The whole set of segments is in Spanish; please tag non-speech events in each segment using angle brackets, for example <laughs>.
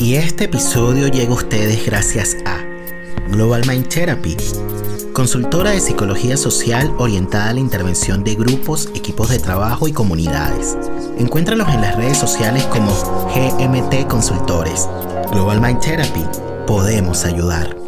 Y este episodio llega a ustedes gracias a Global Mind Therapy, consultora de psicología social orientada a la intervención de grupos, equipos de trabajo y comunidades. Encuéntralos en las redes sociales como GMT Consultores. Global Mind Therapy, podemos ayudar.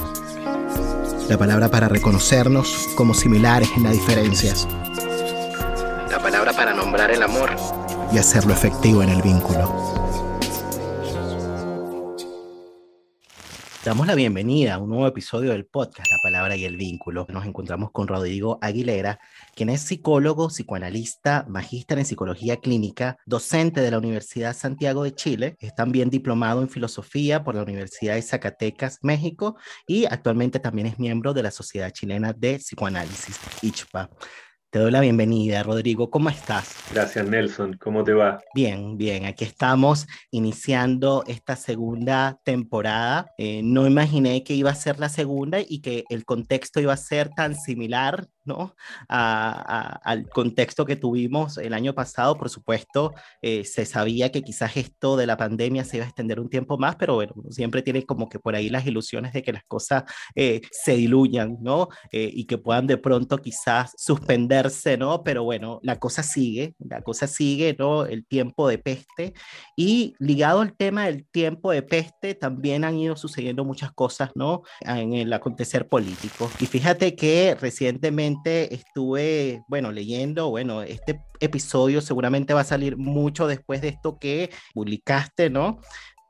la palabra para reconocernos como similares en las diferencias, la palabra para nombrar el amor y hacerlo efectivo en el vínculo. Damos la bienvenida a un nuevo episodio del podcast La Palabra y el Vínculo. Nos encontramos con Rodrigo Aguilera, quien es psicólogo, psicoanalista, magíster en psicología clínica, docente de la Universidad Santiago de Chile, es también diplomado en filosofía por la Universidad de Zacatecas, México, y actualmente también es miembro de la Sociedad Chilena de Psicoanálisis, ICHPA. Te doy la bienvenida, Rodrigo. ¿Cómo estás? Gracias, Nelson. ¿Cómo te va? Bien, bien. Aquí estamos iniciando esta segunda temporada. Eh, no imaginé que iba a ser la segunda y que el contexto iba a ser tan similar ¿no? al contexto que tuvimos el año pasado. Por supuesto, eh, se sabía que quizás esto de la pandemia se iba a extender un tiempo más, pero bueno, siempre tiene como que por ahí las ilusiones de que las cosas eh, se diluyan, ¿no? y que puedan de pronto quizás suspender ¿no? Pero bueno, la cosa sigue, la cosa sigue, ¿no? El tiempo de peste. Y ligado al tema del tiempo de peste, también han ido sucediendo muchas cosas, ¿no? En el acontecer político. Y fíjate que recientemente estuve, bueno, leyendo, bueno, este episodio seguramente va a salir mucho después de esto que publicaste, ¿no?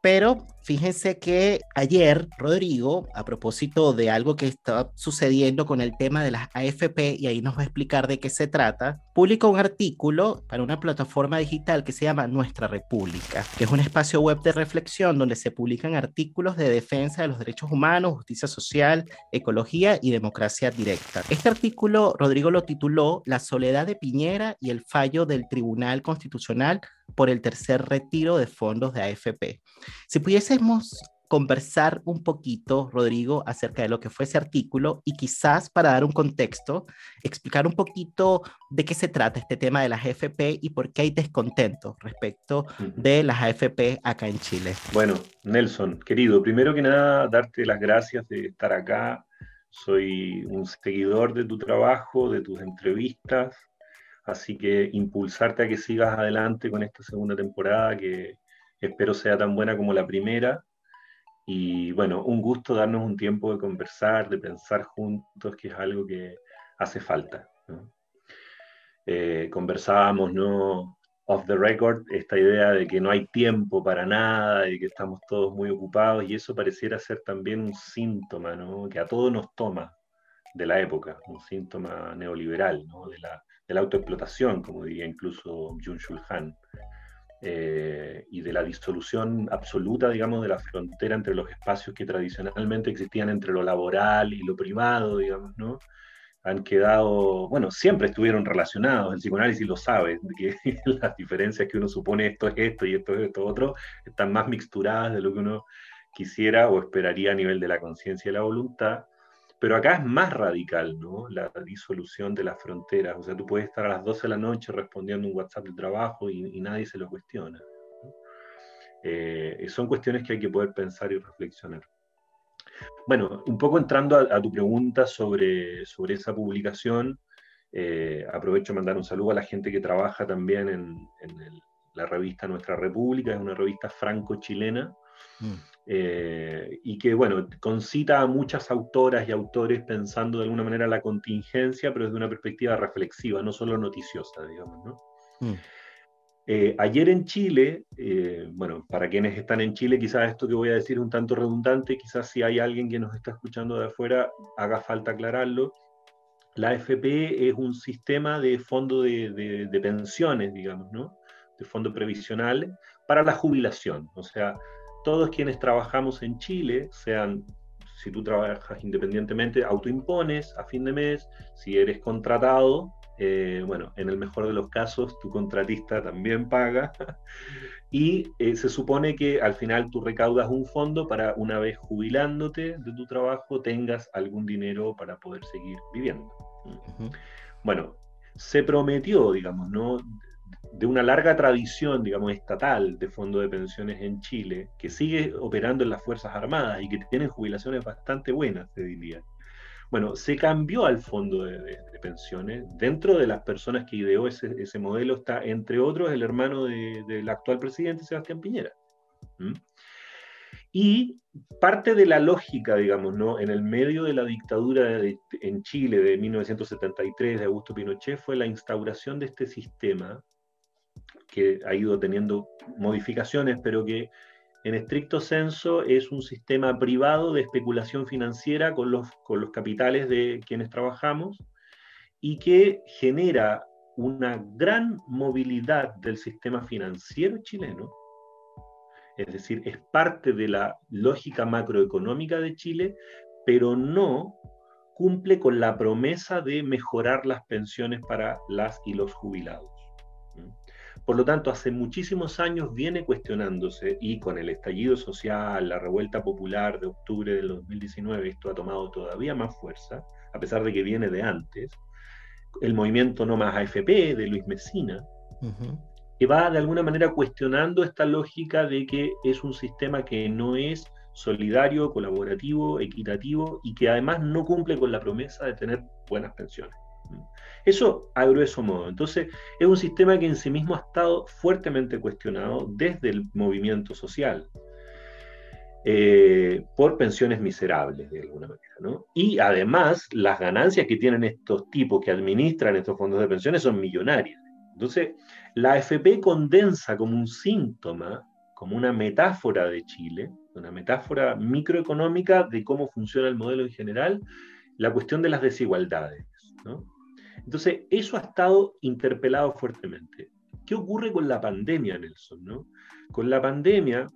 Pero fíjense que ayer Rodrigo, a propósito de algo que está sucediendo con el tema de las AFP, y ahí nos va a explicar de qué se trata, publicó un artículo para una plataforma digital que se llama Nuestra República, que es un espacio web de reflexión donde se publican artículos de defensa de los derechos humanos, justicia social, ecología y democracia directa. Este artículo, Rodrigo lo tituló La soledad de Piñera y el fallo del Tribunal Constitucional por el tercer retiro de fondos de AFP. Si pudiésemos conversar un poquito, Rodrigo, acerca de lo que fue ese artículo y quizás para dar un contexto, explicar un poquito de qué se trata este tema de las AFP y por qué hay descontento respecto de las AFP acá en Chile. Bueno, Nelson, querido, primero que nada, darte las gracias de estar acá. Soy un seguidor de tu trabajo, de tus entrevistas, Así que impulsarte a que sigas adelante con esta segunda temporada que espero sea tan buena como la primera. Y bueno, un gusto darnos un tiempo de conversar, de pensar juntos, que es algo que hace falta. Eh, conversábamos, ¿no? Off the record, esta idea de que no hay tiempo para nada y que estamos todos muy ocupados, y eso pareciera ser también un síntoma, ¿no? Que a todos nos toma de la época, un síntoma neoliberal. De la de la autoexplotación, como diría incluso Jun Shul Han, eh, y de la disolución absoluta, digamos, de la frontera entre los espacios que tradicionalmente existían entre lo laboral y lo privado, digamos, ¿no? Han quedado, bueno, siempre estuvieron relacionados, el psicoanálisis lo sabe, que <laughs> las diferencias que uno supone esto es esto y esto es esto otro, están más mixturadas de lo que uno quisiera o esperaría a nivel de la conciencia y la voluntad, pero acá es más radical, ¿no? La disolución de las fronteras. O sea, tú puedes estar a las 12 de la noche respondiendo un WhatsApp de trabajo y, nadie se lo cuestiona. Eh, son cuestiones que hay que poder pensar y reflexionar. Bueno, un poco entrando a, tu pregunta sobre, sobre esa publicación, eh, aprovecho de mandar un saludo a la gente que trabaja también en, la revista Nuestra República, es una revista franco-chilena. Mm. Eh, y que, bueno, concita a muchas autoras y autores pensando de alguna manera la contingencia, pero desde una perspectiva reflexiva, no solo noticiosa, digamos, ¿no? Mm. Eh, ayer en Chile, eh, bueno, para quienes están en Chile, quizás esto que voy a decir es un tanto redundante, quizás si hay alguien que nos está escuchando de afuera, haga falta aclararlo. la AFP es un sistema de fondo de, de pensiones, digamos, ¿no? De fondo previsional para la jubilación. O sea, todos quienes trabajamos en Chile, sean si tú trabajas independientemente, autoimpones a fin de mes, si eres contratado, eh, bueno, en el mejor de los casos, tu contratista también paga. <laughs> y eh, se supone que al final tú recaudas un fondo para una vez jubilándote de tu trabajo, tengas algún dinero para poder seguir viviendo. Bueno, se prometió, digamos, ¿no? De una larga tradición, digamos, estatal de fondo de pensiones en Chile, que sigue operando en las Fuerzas Armadas y que tienen jubilaciones bastante buenas, te diría. Bueno, se cambió al fondo de, pensiones. Dentro de las personas que ideó ese, modelo está, entre otros, el hermano del actual presidente, Sebastián Piñera. Y parte de la lógica, digamos, ¿no? en el medio de la dictadura en Chile de 1973 de Augusto Pinochet fue la instauración de este sistema que ha ido teniendo modificaciones, pero que en estricto senso es un sistema privado de especulación financiera con los, con los capitales de quienes trabajamos y que genera una gran movilidad del sistema financiero chileno, es decir, es parte de la lógica macroeconómica de Chile, pero no cumple con la promesa de mejorar las pensiones para las y los jubilados. Por lo tanto, hace muchísimos años viene cuestionándose y con el estallido social, la revuelta popular de octubre del 2019, esto ha tomado todavía más fuerza, a pesar de que viene de antes, el movimiento No Más AFP de Luis Mesina, que va de alguna manera cuestionando esta lógica de que es un sistema que no es solidario, colaborativo, equitativo y que además no cumple con la promesa de tener buenas pensiones. Eso a grueso modo. Entonces, es un sistema que en sí mismo ha estado fuertemente cuestionado desde el movimiento social. Eh, por pensiones miserables, de alguna manera. Y además, las ganancias que tienen estos tipos que administran estos fondos de pensiones son millonarias. Entonces, la AFP condensa como un síntoma, como una metáfora de Chile, una metáfora microeconómica de cómo funciona el modelo en general, la cuestión de las desigualdades. ¿no? Entonces, eso ha estado interpelado fuertemente. ¿Qué ocurre con la pandemia, Nelson? ¿no? Con la pandemia,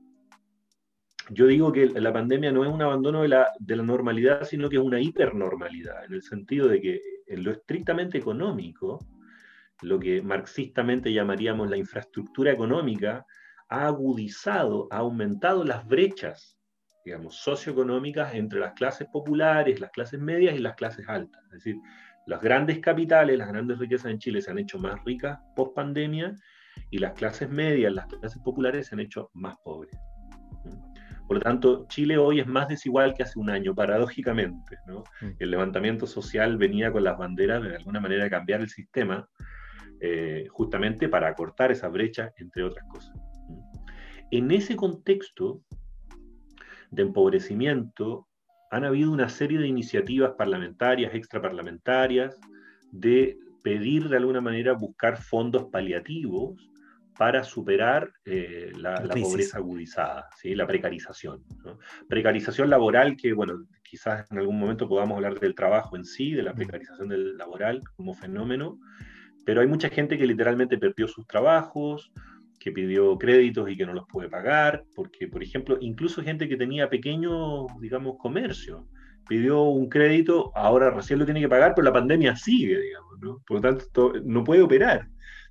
yo digo que la pandemia no es un abandono de la, de la normalidad, sino que es una hipernormalidad, en el sentido de que en lo estrictamente económico, lo que marxistamente llamaríamos la infraestructura económica, ha agudizado, ha aumentado las brechas, digamos, socioeconómicas entre las clases populares, las clases medias y las clases altas. Es decir, las grandes capitales, las grandes riquezas en Chile se han hecho más ricas post pandemia y las clases medias, las clases populares se han hecho más pobres. Por lo tanto, Chile hoy es más desigual que hace un año, paradójicamente. ¿no? Mm. El levantamiento social venía con las banderas de alguna manera de cambiar el sistema, eh, justamente para acortar esa brecha, entre otras cosas. En ese contexto de empobrecimiento, han habido una serie de iniciativas parlamentarias, extraparlamentarias, de pedir de alguna manera buscar fondos paliativos para superar eh, la, pobreza agudizada, ¿sí? la precarización. Precarización laboral que, bueno, quizás en algún momento podamos hablar del trabajo en sí, de la precarización del laboral como fenómeno, pero hay mucha gente que literalmente perdió sus trabajos, que pidió créditos y que no los puede pagar, porque, por ejemplo, incluso gente que tenía pequeño, digamos, comercio, pidió un crédito, ahora recién lo tiene que pagar, pero la pandemia sigue, digamos, ¿no? Por lo tanto, no puede operar.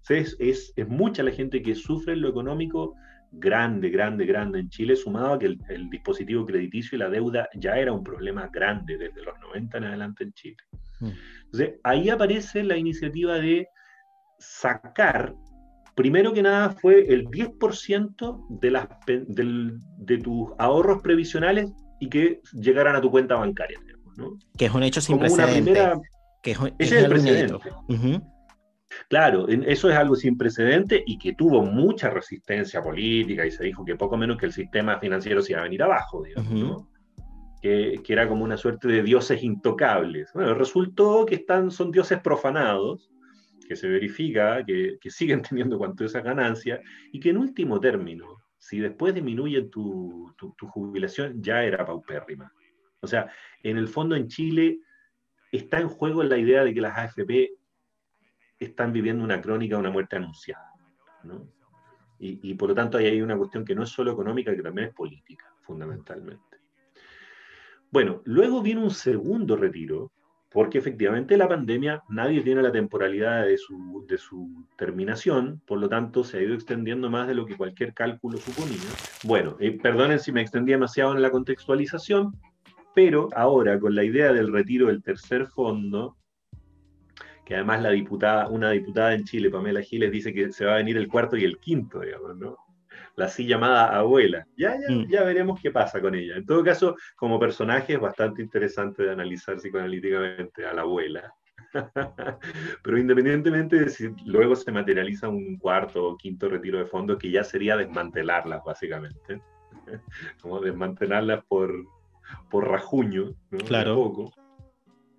es, es, es, mucha la gente que sufre en lo económico grande, grande, grande en Chile, sumado a que el, el, dispositivo crediticio y la deuda ya era un problema grande desde los 90 en adelante en Chile. Mm. Entonces, ahí aparece la iniciativa de sacar primero que nada fue el 10% de, las, de tus ahorros previsionales y que llegaran a tu cuenta bancaria. Que es un hecho sin precedente. que es, ese es el precedente. Claro, eso es algo sin precedente y que tuvo mucha resistencia política y se dijo que poco menos que el sistema financiero se iba a venir abajo, digamos, que, que, era como una suerte de dioses intocables. Bueno, resultó que están, son dioses profanados que se verifica que, siguen <laughs> teniendo cuanto esa ganancia y que en último término, si después disminuye tu, jubilación, ya era paupérrima. O sea, en el fondo en Chile está en juego la idea de que las AFP están viviendo una crónica de una muerte anunciada. Y, y, por lo tanto ahí hay una cuestión que no es solo económica, que también es política, fundamentalmente. Bueno, luego viene un segundo retiro, porque efectivamente la pandemia, nadie tiene la temporalidad de su, de su, terminación, por lo tanto se ha ido extendiendo más de lo que cualquier cálculo suponía. Bueno, eh, perdonen si me extendí demasiado en la contextualización, pero ahora con la idea del retiro del tercer fondo, que además la diputada, una diputada en Chile, Pamela Giles, dice que se va a venir el cuarto y el quinto, digamos, ¿no? La así llamada abuela. Ya, ya, mm. ya veremos qué pasa con ella. En todo caso, como personaje es bastante interesante de analizar psicoanalíticamente a la abuela. <laughs> Pero independientemente de si luego se materializa un cuarto o quinto retiro de fondos, que ya sería desmantelarlas básicamente, <laughs> como desmantelarlas por, por rajuño, Claro. Poco.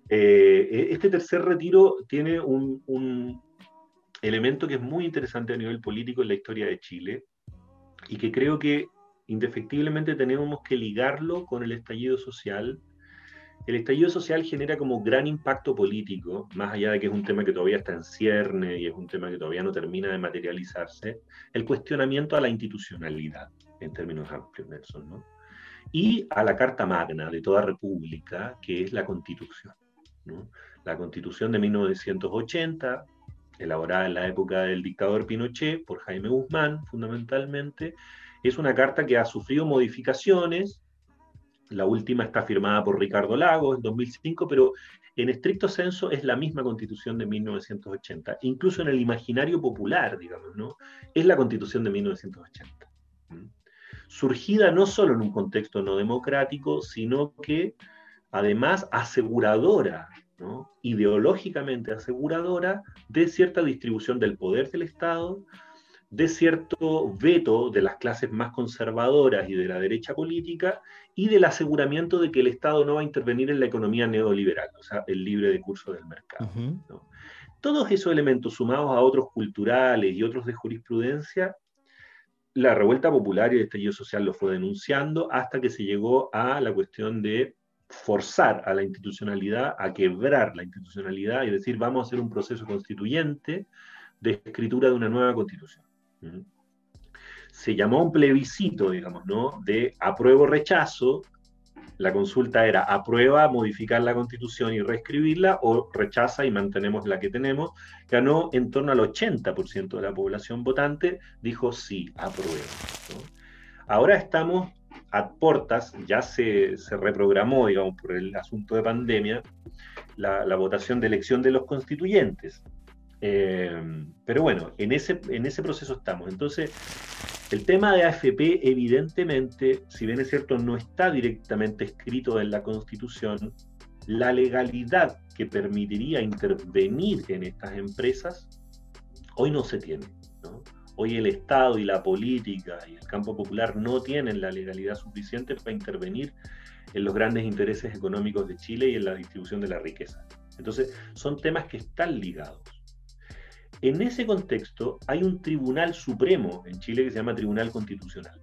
Eh, e-, este tercer retiro tiene un, un elemento que es muy interesante a nivel político en la historia de Chile, y que creo que indefectiblemente tenemos que ligarlo con el estallido social. El estallido social genera como gran impacto político, más allá de que es un tema que todavía está en cierne y es un tema que todavía no termina de materializarse, el cuestionamiento a la institucionalidad, en términos amplios, Nelson, ¿no? y a la Carta Magna de toda república, que es la Constitución. ¿no? La Constitución de 1980, elaborada en la época del dictador Pinochet por Jaime Guzmán, fundamentalmente, es una carta que ha sufrido modificaciones. La última está firmada por Ricardo Lagos en 2005, pero en estricto senso es la misma constitución de 1980. Incluso en el imaginario popular, digamos, ¿no? Es la constitución de 1980. Surgida no solo en un contexto no democrático, sino que además aseguradora ideológicamente aseguradora de cierta distribución del poder del Estado, de cierto veto de las clases más conservadoras y de la derecha política, y del aseguramiento de que el Estado no va a intervenir en la economía neoliberal, o sea, el libre de curso del mercado. Todos esos elementos sumados a otros culturales y otros de jurisprudencia, la revuelta popular y el estallido social lo fue denunciando hasta que se llegó a la cuestión de forzar a la institucionalidad a quebrar la institucionalidad y decir vamos a hacer un proceso constituyente de escritura de una nueva constitución. Se llamó un plebiscito, digamos, ¿no? De apruebo-rechazo. La consulta era aprueba modificar la constitución y reescribirla o rechaza y mantenemos la que tenemos. Ganó en torno al 80% de la población votante, dijo sí, apruebo. Ahora estamos a portas, ya se, reprogramó, digamos, por el asunto de pandemia, la, votación de elección de los constituyentes. Eh, pero bueno, en ese, en ese proceso estamos. Entonces, el tema de AFP, evidentemente, si bien es cierto, no está directamente escrito en la Constitución, la legalidad que permitiría intervenir en estas empresas hoy no se tiene. ¿no? Hoy el Estado y la política y el campo popular no tienen la legalidad suficiente para intervenir en los grandes intereses económicos de Chile y en la distribución de la riqueza. Entonces, son temas que están ligados. En ese contexto, hay un tribunal supremo en Chile que se llama Tribunal Constitucional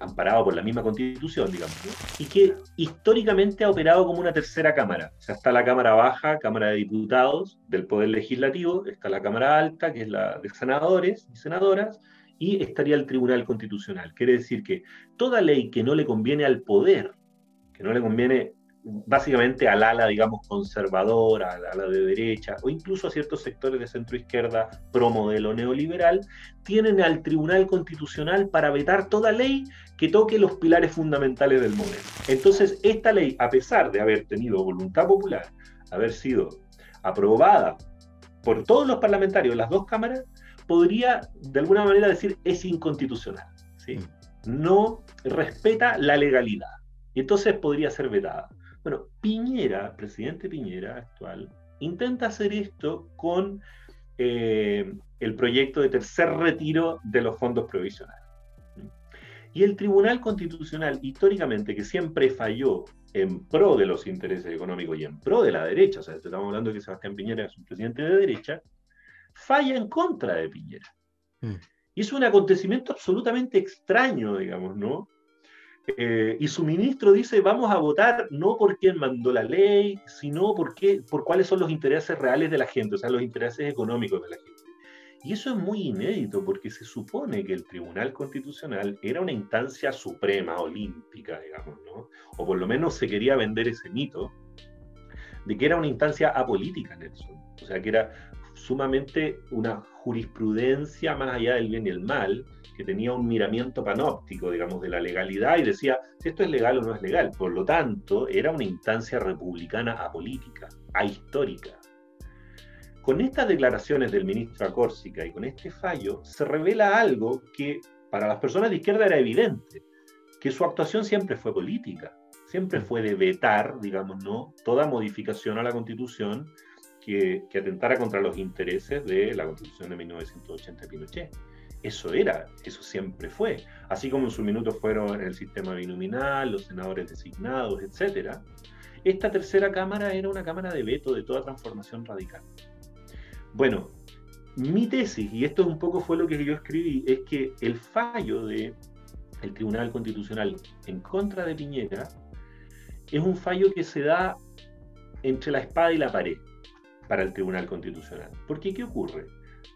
amparado por la misma constitución, digamos, y que históricamente ha operado como una tercera cámara. O sea, está la Cámara Baja, Cámara de Diputados del Poder Legislativo, está la Cámara Alta, que es la de senadores y senadoras, y estaría el Tribunal Constitucional. Quiere decir que toda ley que no le conviene al poder, que no le conviene básicamente al ala, digamos, conservadora, al ala de derecha, o incluso a ciertos sectores de centro izquierda pro modelo neoliberal, tienen al Tribunal Constitucional para vetar toda ley que toque los pilares fundamentales del modelo. Entonces, esta ley, a pesar de haber tenido voluntad popular, haber sido aprobada por todos los parlamentarios de las dos cámaras, podría de alguna manera decir es inconstitucional. ¿sí? Mm. No respeta la legalidad. Y entonces podría ser vetada. Bueno, Piñera, presidente Piñera actual, intenta hacer esto con eh, el proyecto de tercer retiro de los fondos provisionales. Y el Tribunal Constitucional, históricamente, que siempre falló en pro de los intereses económicos y en pro de la derecha, o sea, estamos hablando de que Sebastián Piñera es un presidente de derecha, falla en contra de Piñera. Mm. Y es un acontecimiento absolutamente extraño, digamos, ¿no? Eh, y su ministro dice, vamos a votar no por quién mandó la ley, sino por, qué, por cuáles son los intereses reales de la gente, o sea, los intereses económicos de la gente. Y eso es muy inédito porque se supone que el Tribunal Constitucional era una instancia suprema, olímpica, digamos, ¿no? O por lo menos se quería vender ese mito de que era una instancia apolítica, Nelson. O sea, que era sumamente una jurisprudencia más allá del bien y el mal, que tenía un miramiento panóptico, digamos, de la legalidad y decía si esto es legal o no es legal. Por lo tanto, era una instancia republicana apolítica, ahistórica. Con estas declaraciones del ministro Acórsica y con este fallo, se revela algo que para las personas de izquierda era evidente, que su actuación siempre fue política, siempre fue de vetar, digamos, ¿no? toda modificación a la Constitución que, que atentara contra los intereses de la Constitución de 1980 de Pinochet. Eso era, eso siempre fue. Así como en su minuto fueron el sistema binominal, los senadores designados, etc. Esta tercera cámara era una cámara de veto de toda transformación radical. Bueno, mi tesis, y esto un poco fue lo que yo escribí, es que el fallo del el Tribunal Constitucional en contra de Piñera es un fallo que se da entre la espada y la pared para el Tribunal Constitucional. Porque ¿qué ocurre?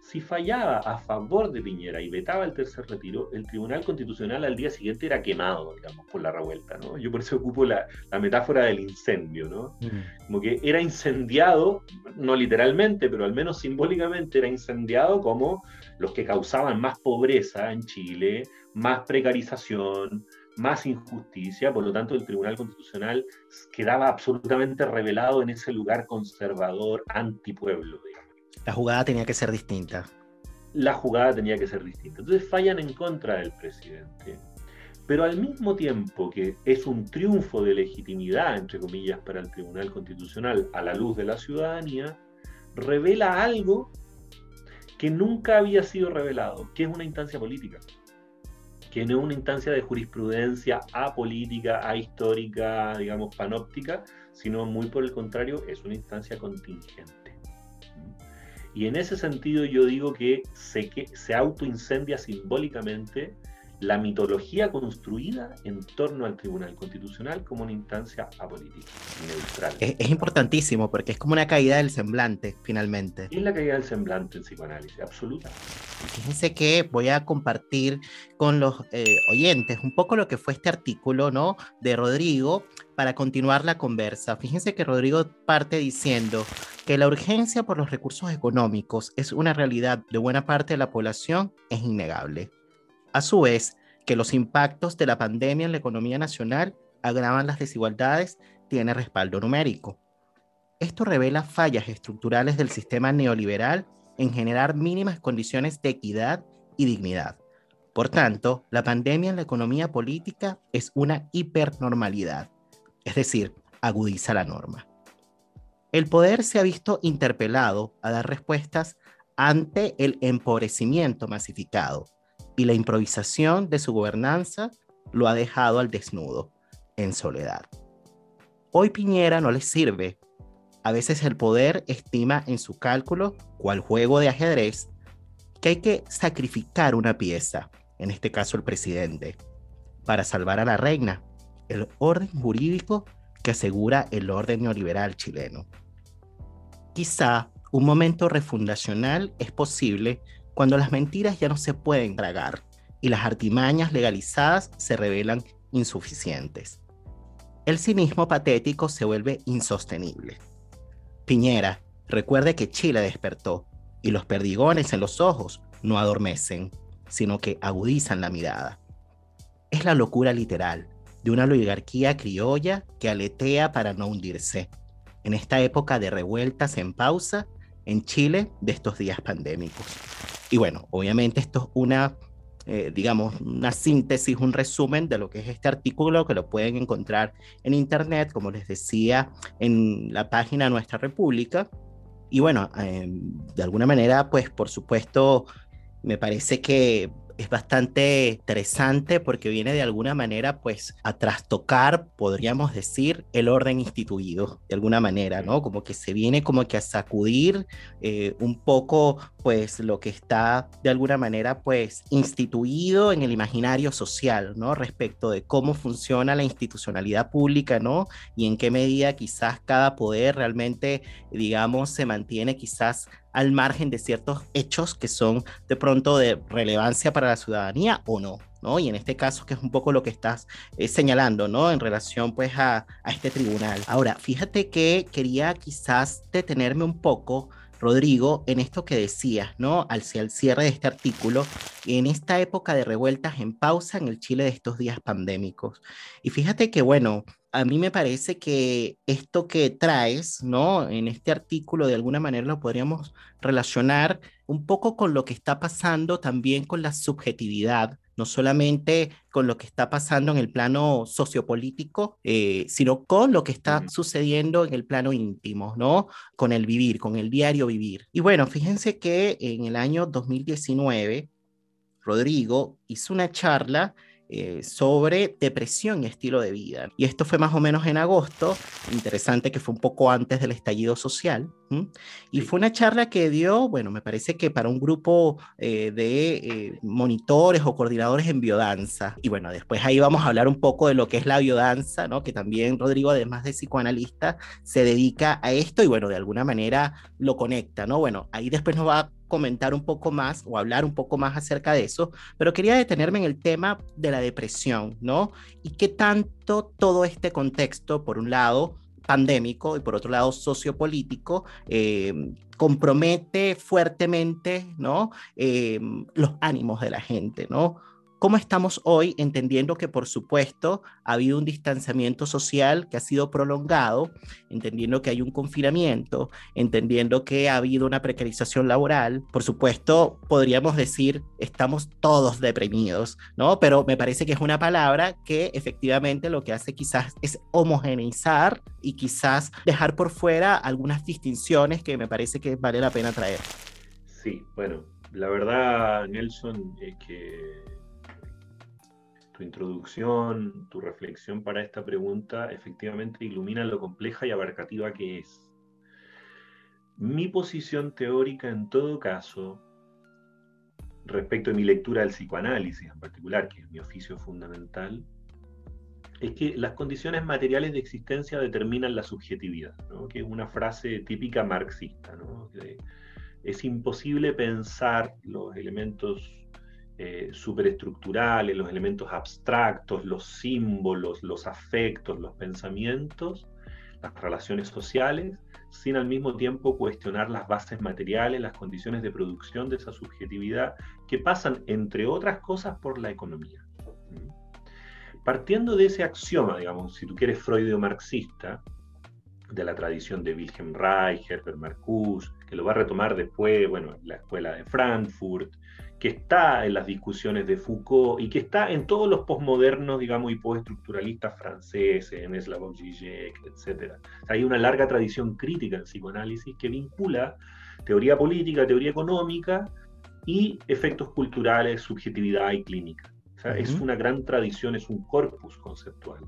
Si fallaba a favor de Piñera y vetaba el tercer retiro, el Tribunal Constitucional al día siguiente era quemado, digamos, por la revuelta, ¿no? Yo por eso ocupo la, metáfora del incendio, ¿no? Mm. Como que era incendiado, no literalmente, pero al menos simbólicamente era incendiado como los que causaban más pobreza en Chile, más precarización, más injusticia, por lo tanto el Tribunal Constitucional quedaba absolutamente revelado en ese lugar conservador, antipueblo. La jugada tenía que ser distinta. La jugada tenía que ser distinta. Entonces fallan en contra del presidente. Pero al mismo tiempo que es un triunfo de legitimidad, entre comillas, para el Tribunal Constitucional a la luz de la ciudadanía, revela algo que nunca había sido revelado, que es una instancia política, que no es una instancia de jurisprudencia apolítica, ahistórica, digamos, panóptica, sino muy por el contrario, es una instancia contingente. Y en ese sentido yo digo que se, que se autoincendia simbólicamente la mitología construida en torno al Tribunal Constitucional como una instancia apolítica, neutral. Es, importantísimo porque es como una caída del semblante, finalmente. Es la caída del semblante en psicoanálisis, absoluta. Fíjense que voy a compartir con los eh, oyentes un poco lo que fue este artículo, ¿no? De Rodrigo para continuar la conversa. Fíjense que Rodrigo parte diciendo que la urgencia por los recursos económicos es una realidad de buena parte de la población es innegable. A su vez, que los impactos de la pandemia en la economía nacional agravan las desigualdades tiene respaldo numérico. Esto revela fallas estructurales del sistema neoliberal en generar mínimas condiciones de equidad y dignidad. Por tanto, la pandemia en la economía política es una hipernormalidad, es decir, agudiza la norma. El poder se ha visto interpelado a dar respuestas ante el empobrecimiento masificado, y la improvisación de su gobernanza lo ha dejado al desnudo, en soledad. Hoy Piñera no le sirve. A veces el poder estima en su cálculo, cual juego de ajedrez, que hay que sacrificar una pieza, en este caso el presidente, para salvar a la reina, el orden jurídico que asegura el orden neoliberal chileno. Quizá un momento refundacional es posible cuando las mentiras ya no se pueden tragar y las artimañas legalizadas se revelan insuficientes. El cinismo patético se vuelve insostenible. Piñera, recuerde que Chile despertó y los perdigones en los ojos no adormecen, sino que agudizan la mirada. Es la locura literal de una oligarquía criolla que aletea para no hundirse. En esta época de revueltas en pausa en Chile de estos días pandémicos. Y bueno, obviamente esto es una, eh, digamos, una síntesis, un resumen de lo que es este artículo que lo pueden encontrar en internet, como les decía, en la página Nuestra República. Y bueno, em, de alguna manera, pues por supuesto, me parece que es bastante interesante porque viene de alguna manera pues a trastocar, podríamos decir, el orden instituido, de alguna manera, ¿no? Como que se viene como que a sacudir eh, un poco pues lo que está de alguna manera pues instituido en el imaginario social, ¿no? Respecto de cómo funciona la institucionalidad pública, ¿no? Y en qué medida quizás cada poder realmente, digamos, se mantiene quizás al margen de ciertos hechos que son de pronto de relevancia para la ciudadanía o no. ¿no? Y en este caso, que es un poco lo que estás eh, señalando, ¿no? En relación, pues, a, a este tribunal. Ahora, fíjate que quería quizás detenerme un poco Rodrigo, en esto que decías, ¿no? Al, al cierre de este artículo, en esta época de revueltas en pausa en el Chile de estos días pandémicos. Y fíjate que, bueno, a mí me parece que esto que traes, ¿no? En este artículo, de alguna manera lo podríamos relacionar un poco con lo que está pasando también con la subjetividad no solamente con lo que está pasando en el plano sociopolítico, eh, sino con lo que está sucediendo en el plano íntimo, ¿no? Con el vivir, con el diario vivir. Y bueno, fíjense que en el año 2019, Rodrigo hizo una charla eh, sobre depresión y estilo de vida. Y esto fue más o menos en agosto, interesante que fue un poco antes del estallido social. Y fue una charla que dio, bueno, me parece que para un grupo eh, de eh, monitores o coordinadores en biodanza. Y bueno, después ahí vamos a hablar un poco de lo que es la biodanza, ¿no? Que también Rodrigo, además de psicoanalista, se dedica a esto y bueno, de alguna manera lo conecta, ¿no? Bueno, ahí después nos va a comentar un poco más o hablar un poco más acerca de eso, pero quería detenerme en el tema de la depresión, ¿no? Y qué tanto todo este contexto, por un lado, pandémico y por otro lado sociopolítico, eh, compromete fuertemente, ¿no? Eh, los ánimos de la gente, ¿no? ¿Cómo estamos hoy entendiendo que, por supuesto, ha habido un distanciamiento social que ha sido prolongado, entendiendo que hay un confinamiento, entendiendo que ha habido una precarización laboral? Por supuesto, podríamos decir, estamos todos deprimidos, ¿no? Pero me parece que es una palabra que efectivamente lo que hace quizás es homogeneizar y quizás dejar por fuera algunas distinciones que me parece que vale la pena traer. Sí, bueno, la verdad, Nelson, es que tu introducción, tu reflexión para esta pregunta efectivamente ilumina lo compleja y abarcativa que es. Mi posición teórica en todo caso, respecto de mi lectura del psicoanálisis en particular, que es mi oficio fundamental, es que las condiciones materiales de existencia determinan la subjetividad, que es una frase típica marxista. es imposible pensar los elementos eh, superestructurales, los elementos abstractos, los símbolos, los afectos, los pensamientos, las relaciones sociales, sin al mismo tiempo cuestionar las bases materiales, las condiciones de producción de esa subjetividad, que pasan, entre otras cosas, por la economía. ¿Mm? Partiendo de ese axioma, digamos, si tú quieres freudio-marxista, de la tradición de Wilhelm Reich, Herbert Marcuse, que lo va a retomar después, bueno, la escuela de Frankfurt, que está en las discusiones de Foucault y que está en todos los posmodernos, digamos, y postestructuralistas franceses, en Slavoj Žižek, etc. hay una larga tradición crítica en psicoanálisis que vincula teoría política, teoría económica y efectos culturales, subjetividad y clínica. O sea, es una gran tradición, es un corpus conceptual.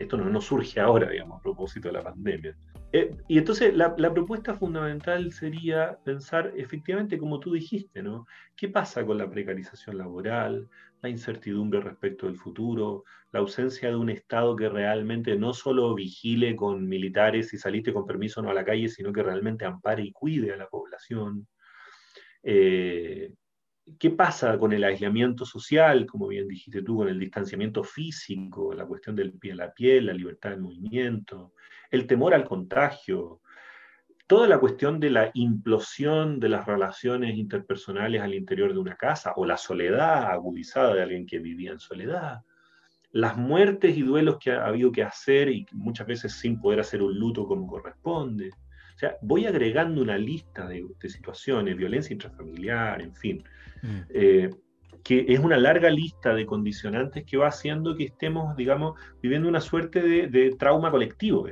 Esto no, no, surge ahora, digamos, a propósito de la pandemia. Eh, y entonces la, propuesta fundamental sería pensar efectivamente, como tú dijiste, ¿no? ¿Qué pasa con la precarización laboral, la incertidumbre respecto del futuro, la ausencia de un Estado que realmente no solo vigile con militares y saliste con permiso no a la calle, sino que realmente ampare y cuide a la población? Eh, ¿Qué pasa con el aislamiento social, como bien dijiste tú, con el distanciamiento físico, la cuestión del pie a la piel, la libertad de movimiento? El temor al contagio, toda la cuestión de la implosión de las relaciones interpersonales al interior de una casa o la soledad agudizada de alguien que vivía en soledad, las muertes y duelos que ha habido que hacer y muchas veces sin poder hacer un luto como corresponde. O sea, voy agregando una lista de, situaciones, violencia intrafamiliar, en fin, mm. eh, que es una larga lista de condicionantes que va haciendo que estemos, digamos, viviendo una suerte de, trauma colectivo.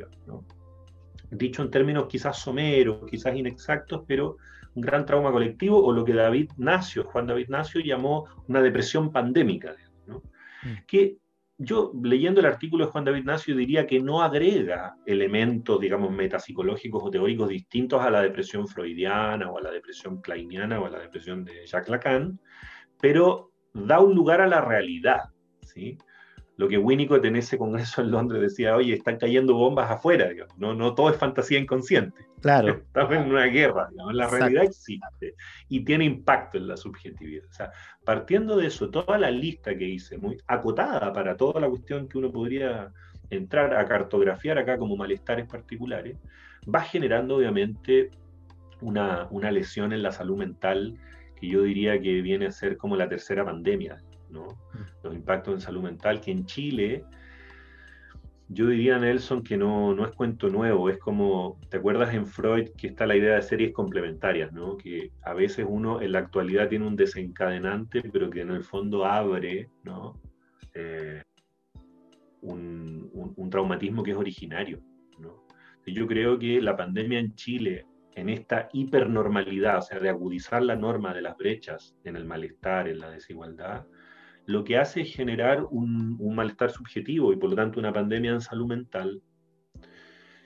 dicho en términos quizás someros, quizás inexactos, pero un gran trauma colectivo o lo que David Nacio, Juan David Nacio llamó una depresión pandémica, ¿no? Mm. que yo leyendo el artículo de Juan David Nacio diría que no agrega elementos, digamos, metapsicológicos o teóricos distintos a la depresión freudiana o a la depresión kleiniana o a la depresión de Jacques Lacan, pero da un lugar a la realidad, ¿sí? lo que Winnicott en ese congreso en Londres decía, oye, están cayendo bombas afuera, digamos, no, no todo es fantasía inconsciente. Claro. <laughs> Estamos en una guerra, digamos, la realidad existe y tiene impacto en la subjetividad. O sea, partiendo de eso, toda la lista que hice, muy acotada para toda la cuestión que uno podría entrar a cartografiar acá como malestares particulares, va generando obviamente una, una lesión en la salud mental que yo diría que viene a ser como la tercera pandemia Mm. los impactos en salud mental, que en Chile, yo diría, Nelson, que no, no es cuento nuevo, es como, ¿te acuerdas en Freud que está la idea de series complementarias, ¿no? que a veces uno en la actualidad tiene un desencadenante, pero que en el fondo abre ¿no? Eh, un, un, traumatismo que es originario. ¿no? Yo creo que la pandemia en Chile en esta hipernormalidad, o sea, de agudizar la norma de las brechas en el malestar, en la desigualdad, lo que hace es generar un, malestar subjetivo y por lo tanto una pandemia en salud mental.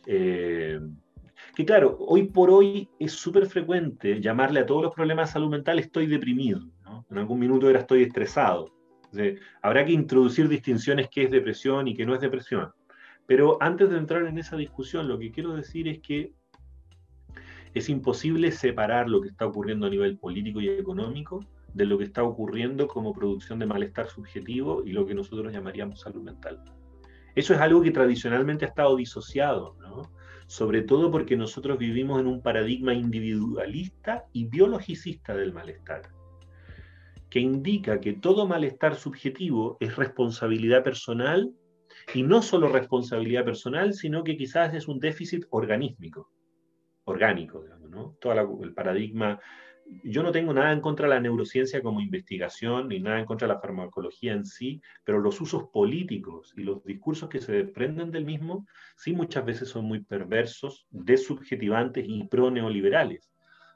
Eh, que claro, hoy por hoy es súper frecuente llamarle a todos los problemas de salud mental estoy deprimido, en algún minuto era estoy estresado. habrá que introducir distinciones qué es depresión y qué no es depresión. Pero antes de entrar en esa discusión, lo que quiero decir es que es imposible separar lo que está ocurriendo a nivel político y económico de lo que está ocurriendo como producción de malestar subjetivo y lo que nosotros llamaríamos salud mental. Eso es algo que tradicionalmente ha estado disociado, ¿no? sobre todo porque nosotros vivimos en un paradigma individualista y biologicista del malestar, que indica que todo malestar subjetivo es responsabilidad personal y no solo responsabilidad personal, sino que quizás es un déficit organísmico, orgánico, digamos, ¿no? Todo el paradigma yo no tengo nada en contra de la neurociencia como investigación, ni nada en contra de la farmacología en sí, pero los usos políticos y los discursos que se desprenden del mismo, sí muchas veces son muy perversos, desubjetivantes y pro-neoliberales.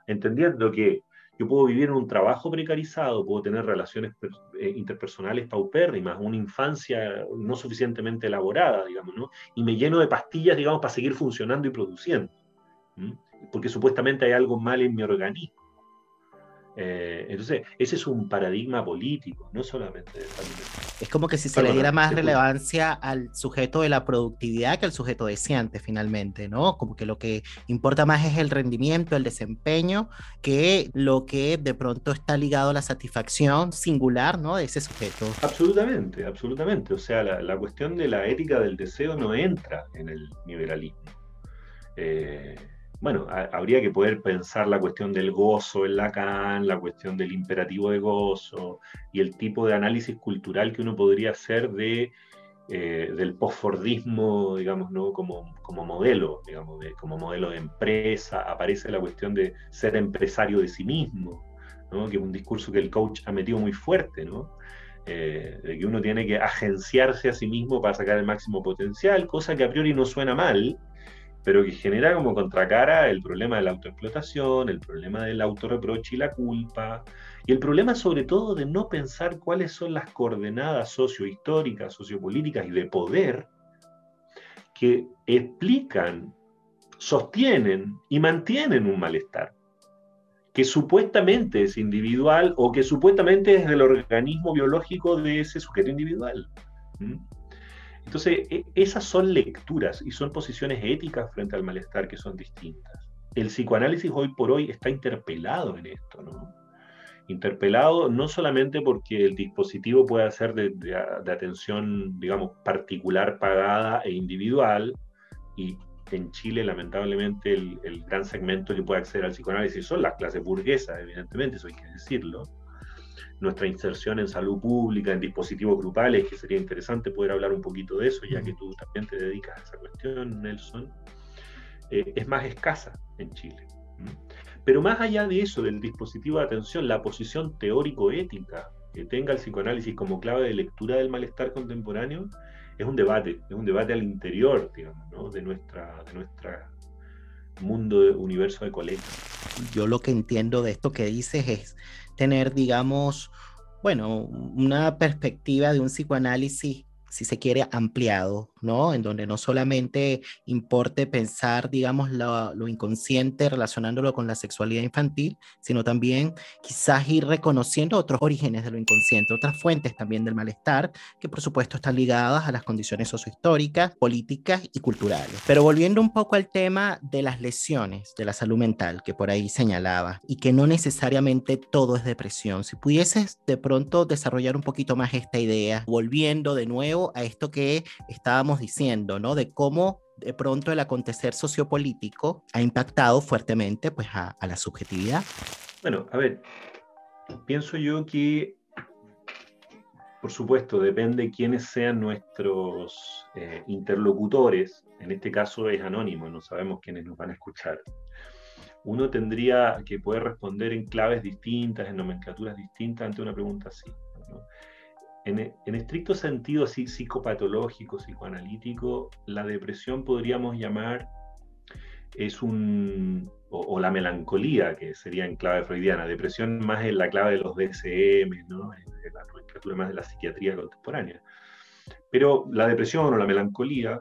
Entendiendo que yo puedo vivir en un trabajo precarizado, puedo tener relaciones eh, interpersonales paupérrimas, una infancia no suficientemente elaborada, digamos, ¿no? Y me lleno de pastillas, digamos, para seguir funcionando y produciendo. Porque supuestamente hay algo mal en mi organismo. Eh, entonces, ese es un paradigma político, no solamente Es como que si se le diera más relevancia al sujeto de la productividad que al sujeto deseante, finalmente, ¿no? Como que lo que importa más es el rendimiento, el desempeño, que lo que de pronto está ligado a la satisfacción singular, ¿no? De ese sujeto. Absolutamente, absolutamente. O sea, la, la cuestión de la ética del deseo no entra en el liberalismo. Eh, bueno, habría que poder pensar la cuestión del gozo en Lacan, la cuestión del imperativo de gozo y el tipo de análisis cultural que uno podría hacer de, eh, del postfordismo, digamos, ¿no? como, como modelo, digamos, como modelo de empresa. Aparece la cuestión de ser empresario de sí mismo, ¿no? que es un discurso que el coach ha metido muy fuerte, ¿no? Eh, de que uno tiene que agenciarse a sí mismo para sacar el máximo potencial, cosa que a priori no suena mal, pero que genera como contracara el problema de la autoexplotación, el problema del autorreproche y la culpa, y el problema sobre todo de no pensar cuáles son las coordenadas sociohistóricas, sociopolíticas y de poder que explican, sostienen y mantienen un malestar, que supuestamente es individual o que supuestamente es del organismo biológico de ese sujeto individual. Entonces, e, esas son lecturas y son posiciones éticas frente al malestar que son distintas. El psicoanálisis hoy por hoy está interpelado en esto, ¿no? Interpelado no solamente porque el dispositivo pueda ser de, atención, digamos, particular, pagada e individual, y en Chile, lamentablemente, el, el, gran segmento que puede acceder al psicoanálisis son las clases burguesas, evidentemente, eso hay que decirlo, nuestra inserción en salud pública, en dispositivos grupales, que sería interesante poder hablar un poquito de eso, ya que tú también te dedicas a esa cuestión, Nelson, eh, es más escasa en Chile. Pero más allá de eso, del dispositivo de atención, la posición teórico-ética que tenga el psicoanálisis como clave de lectura del malestar contemporáneo, es un debate, es un debate al interior, digamos, ¿no? de, nuestra, de nuestra mundo, de, universo de Coleta. Yo lo que entiendo de esto que dices es tener, digamos, bueno, una perspectiva de un psicoanálisis si se quiere, ampliado, ¿no? En donde no solamente importe pensar, digamos, lo, inconsciente relacionándolo con la sexualidad infantil, sino también quizás ir reconociendo otros orígenes de lo inconsciente, otras fuentes también del malestar, que por supuesto están ligadas a las condiciones sociohistóricas, políticas y culturales. Pero volviendo un poco al tema de las lesiones de la salud mental, que por ahí señalaba, y que no necesariamente todo es depresión, si pudieses de pronto desarrollar un poquito más esta idea, volviendo de nuevo a esto que estábamos diciendo, ¿no? De cómo de pronto el acontecer sociopolítico ha impactado fuertemente pues, a, la subjetividad. Bueno, a ver, pienso yo que, por supuesto, depende quiénes sean nuestros eh, interlocutores. En este caso es anónimo, no sabemos quiénes nos van a escuchar. Uno tendría que poder responder en claves distintas, en nomenclaturas distintas ante una pregunta así. ¿no? En, estricto sentido así, psicopatológico, psicoanalítico, la depresión podríamos llamar es un, o, la melancolía, que sería en clave freudiana, depresión más en la clave de los DSM, ¿no? en, la nomenclatura más de la psiquiatría contemporánea. Pero la depresión o la melancolía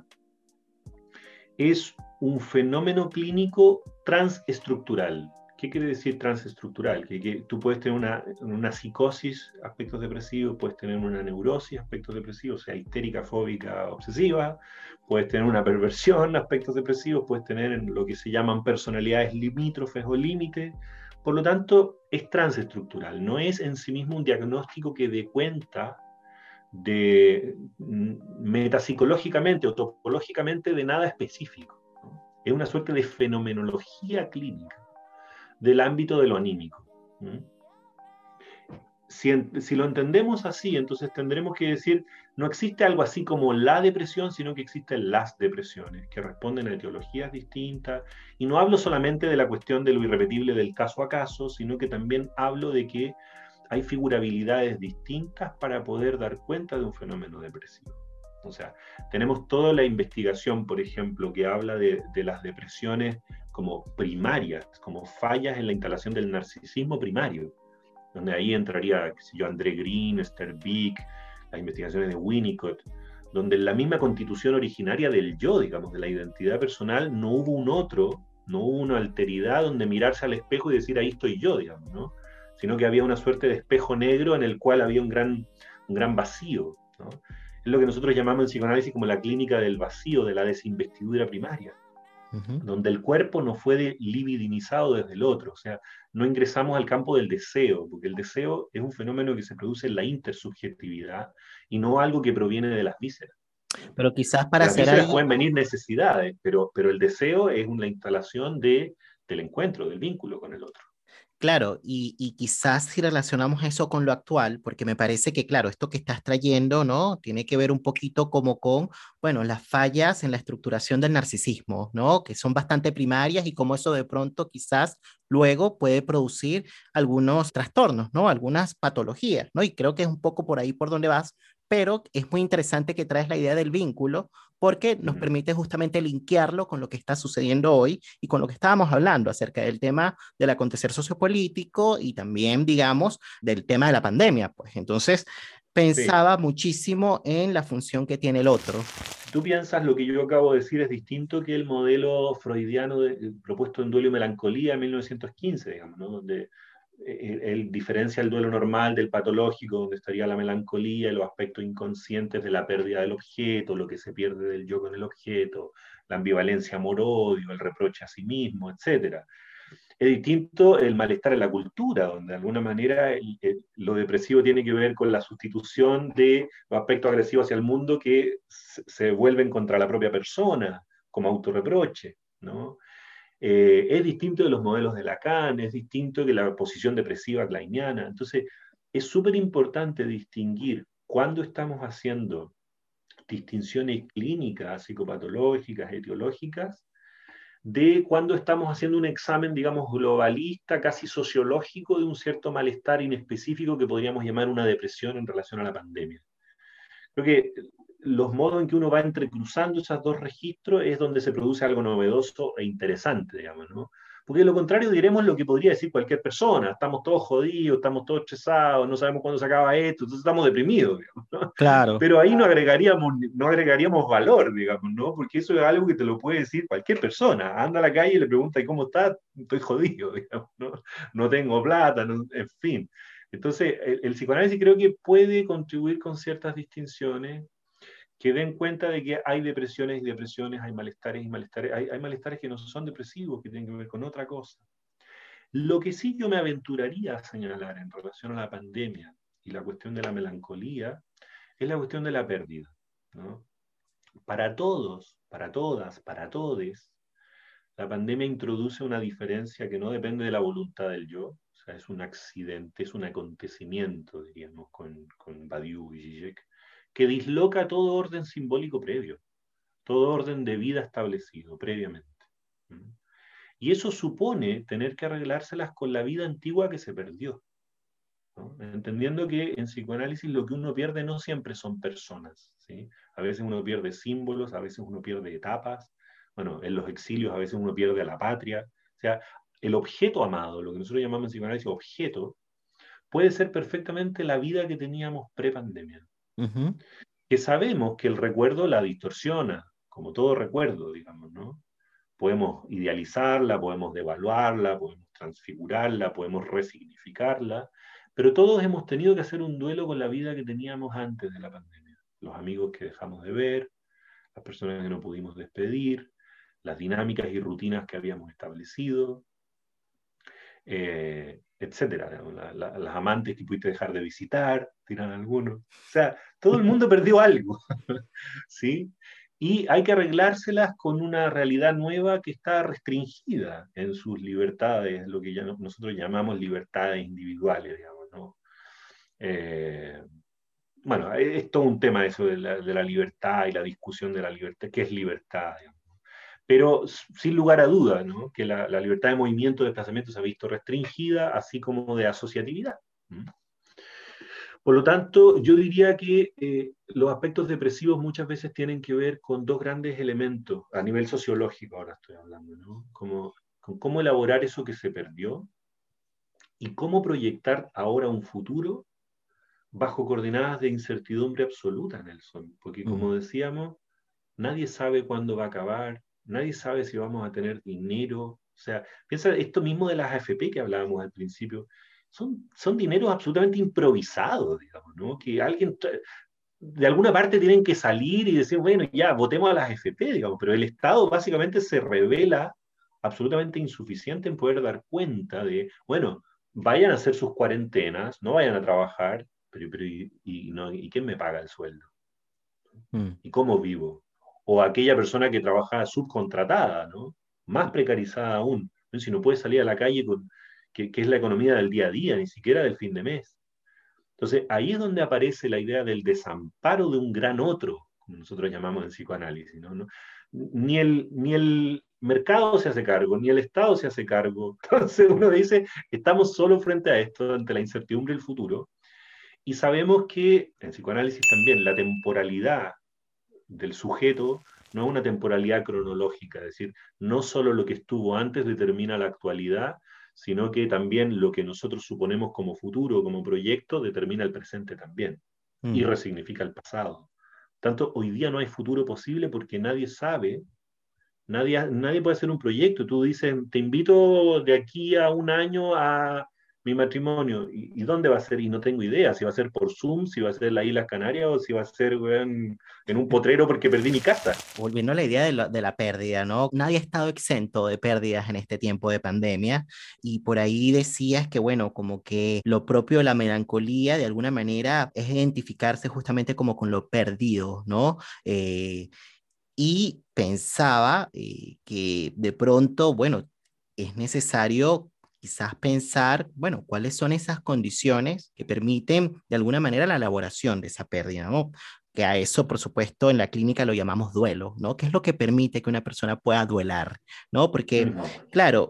es un fenómeno clínico transestructural, ¿Qué quiere decir transestructural? Que, que tú puedes tener una, psicosis, aspectos depresivos, puedes tener una neurosis, aspectos depresivos, o sea, histérica, fóbica, obsesiva, puedes tener una perversión, aspectos depresivos, puedes tener lo que se llaman personalidades limítrofes o límites. Por lo tanto, es transestructural, no es en sí mismo un diagnóstico que dé cuenta de mm, metapsicológicamente o topológicamente de nada específico. Es una suerte de fenomenología clínica del ámbito de lo anímico. Si, lo entendemos así, entonces tendremos que decir, no existe algo así como la depresión, sino que existen las depresiones, que responden a etiologías distintas. Y no hablo solamente de la cuestión de lo irrepetible del caso a caso, sino que también hablo de que hay figurabilidades distintas para poder dar cuenta de un fenómeno depresivo. O sea, tenemos toda la investigación, por ejemplo, que habla de, las depresiones como primarias, como fallas en la instalación del narcisismo primario, donde ahí entraría, qué sé yo, André Green, Esther Bick, las investigaciones de Winnicott, donde en la misma constitución originaria del yo, digamos, de la identidad personal, no hubo un otro, no hubo una alteridad donde mirarse al espejo y decir ahí estoy yo, digamos, ¿no? Sino que había una suerte de espejo negro en el cual había un gran, un gran vacío, ¿no? Es lo que nosotros llamamos en psicoanálisis como la clínica del vacío, de la desinvestidura primaria donde el cuerpo no fue libidinizado desde el otro, o sea, no ingresamos al campo del deseo, porque el deseo es un fenómeno que se produce en la intersubjetividad y no algo que proviene de las vísceras. Pero quizás para las vísceras pueden venir necesidades, pero, pero el deseo es una instalación de, del encuentro, del vínculo con el otro. Claro, y, quizás si relacionamos eso con lo actual, porque me parece que, claro, esto que estás trayendo, ¿no? Tiene que ver un poquito como con, bueno, las fallas en la estructuración del narcisismo, ¿no? Que son bastante primarias y cómo eso de pronto quizás luego puede producir algunos trastornos, ¿no? Algunas patologías, ¿no? Y creo que es un poco por ahí por donde vas, pero es muy interesante que traes la idea del vínculo porque nos permite justamente linkearlo con lo que está sucediendo hoy y con lo que estábamos hablando acerca del tema del acontecer sociopolítico y también, digamos, del tema de la pandemia. Pues entonces pensaba muchísimo en la función que tiene el otro. Tú piensas lo que yo acabo de decir es distinto que el modelo freudiano propuesto en Duelo y Melancolía en 1915, digamos, ¿no? donde él diferencia el duelo normal del patológico, donde estaría la melancolía los aspectos inconscientes de la pérdida del objeto, lo que se pierde del yo con el objeto, la ambivalencia amor-odio, el reproche a sí mismo, etc. Es distinto el malestar en la cultura, donde de alguna manera lo depresivo tiene que ver con la sustitución de los aspectos agresivos hacia el mundo que se vuelven contra la propia persona, como autorreproche, ¿no? Eh, es distinto de los modelos de Lacan, es distinto que la posición depresiva kleiniana. Entonces, es súper importante distinguir cuándo estamos haciendo distinciones clínicas, psicopatológicas, etiológicas, de cuando estamos haciendo un examen, digamos, globalista, casi sociológico de un cierto malestar inespecífico que podríamos llamar una depresión en relación a la pandemia. Creo que los modos en que uno va entrecruzando esos dos registros es donde se produce algo novedoso e interesante, digamos, ¿no? Porque de lo contrario diremos lo que podría decir cualquier persona, estamos todos jodidos, estamos todos estresados, no sabemos cuándo se acaba esto, entonces estamos deprimidos, digamos, ¿no? Claro. Pero ahí no agregaríamos, no agregaríamos valor, digamos, ¿no? Porque eso es algo que te lo puede decir cualquier persona. Anda a la calle y le pregunta, ¿y cómo estás? Estoy jodido, <laughs> digamos, ¿no? No tengo plata, en fin. Entonces, el, el psicoanálisis creo que puede contribuir con ciertas distinciones que den cuenta de que hay depresiones y depresiones, hay malestares y malestares, hay, malestares que no son depresivos, que tienen que ver con otra cosa. Lo que sí yo me aventuraría a señalar en relación a la pandemia y la cuestión de la melancolía es la cuestión de la pérdida. Para todos, para todas, para todes, la pandemia introduce una diferencia que no depende de la voluntad del yo, o sea, es un accidente, es un acontecimiento, diríamos, con, con Badiou y Zizek, que disloca todo orden simbólico previo, todo orden de vida establecido previamente. Y eso supone tener que arreglárselas con la vida antigua que se perdió. Entendiendo que en psicoanálisis lo que uno pierde no siempre son personas. ¿sí? A veces uno pierde símbolos, a veces uno pierde etapas. Bueno, en los exilios a veces uno pierde a la patria. O sea, el objeto amado, lo que nosotros llamamos en psicoanálisis objeto, puede ser perfectamente la vida que teníamos pre-pandemia que sabemos que el recuerdo la distorsiona, como todo recuerdo, digamos, ¿no? Podemos idealizarla, podemos devaluarla, podemos transfigurarla, podemos resignificarla, pero todos hemos tenido que hacer un duelo con la vida que teníamos antes de la pandemia. Los amigos que dejamos de ver, las personas que no pudimos despedir, las dinámicas y rutinas que habíamos establecido, eh, etcétera. las amantes que pudiste dejar de visitar, tiran algunos. O sea, todo el mundo perdió algo. <laughs> ¿Sí? Y hay que arreglárselas con una realidad nueva que está restringida en sus libertades, lo que ya nosotros llamamos libertades individuales, digamos, ¿no? Eh, bueno, es todo un tema eso de la, de la, libertad y la discusión de la libertad, qué es libertad, digamos pero sin lugar a duda, ¿no? que la, la, libertad de movimiento, de desplazamiento se ha visto restringida, así como de asociatividad. Por lo tanto, yo diría que eh, los aspectos depresivos muchas veces tienen que ver con dos grandes elementos, a nivel sociológico ahora estoy hablando, ¿no? Como, con cómo elaborar eso que se perdió y cómo proyectar ahora un futuro bajo coordenadas de incertidumbre absoluta, Nelson, porque como decíamos, nadie sabe cuándo va a acabar, nadie sabe si vamos a tener dinero. O sea, piensa esto mismo de las AFP que hablábamos al principio. Son, son dineros absolutamente improvisados, digamos, ¿no? Que alguien, de alguna parte tienen que salir y decir, bueno, ya, votemos a las AFP, digamos, pero el Estado básicamente se revela absolutamente insuficiente en poder dar cuenta de, bueno, vayan a hacer sus cuarentenas, no vayan a trabajar, pero, pero y, no, ¿y quién me paga el sueldo? Mm. ¿Y cómo vivo? O aquella persona que trabaja subcontratada, ¿no? Más precarizada aún, si no puede salir a la calle, con, que, es la economía del día a día, ni siquiera del fin de mes. Entonces, ahí es donde aparece la idea del desamparo de un gran otro, como nosotros llamamos en psicoanálisis, ¿no? Ni, el, ni el mercado se hace cargo, ni el Estado se hace cargo. <laughs> Entonces uno dice, estamos solo frente a esto, ante la incertidumbre del futuro, y sabemos que en psicoanálisis también la temporalidad del sujeto no es una temporalidad cronológica, es decir, no solo lo que estuvo antes determina la actualidad, sino que también lo que nosotros suponemos como futuro, como proyecto, determina el presente también y mm. resignifica el pasado. Tanto hoy día no hay futuro posible porque nadie sabe, nadie, nadie puede hacer un proyecto. Tú dices, te invito de aquí a un año a mi matrimonio, ¿y, dónde va a ser? Y no tengo idea, si va a ser por Zoom, si va a ser en la Isla Canarias o si va a ser en un potrero porque perdí mi casa. Volviendo a la idea de la, de la, pérdida, ¿no? Nadie ha estado exento de pérdidas en este tiempo de pandemia y por ahí decías que, bueno, como que lo propio de la melancolía de alguna manera es identificarse justamente como con lo perdido, ¿no? Eh, y pensaba eh, que de pronto, bueno, es necesario quizás pensar, bueno, cuáles son esas condiciones que permiten de alguna manera la elaboración de esa pérdida, ¿no? Que a eso, por supuesto, en la clínica lo llamamos duelo, ¿no? ¿Qué es lo que permite que una persona pueda duelar, ¿no? Porque, claro,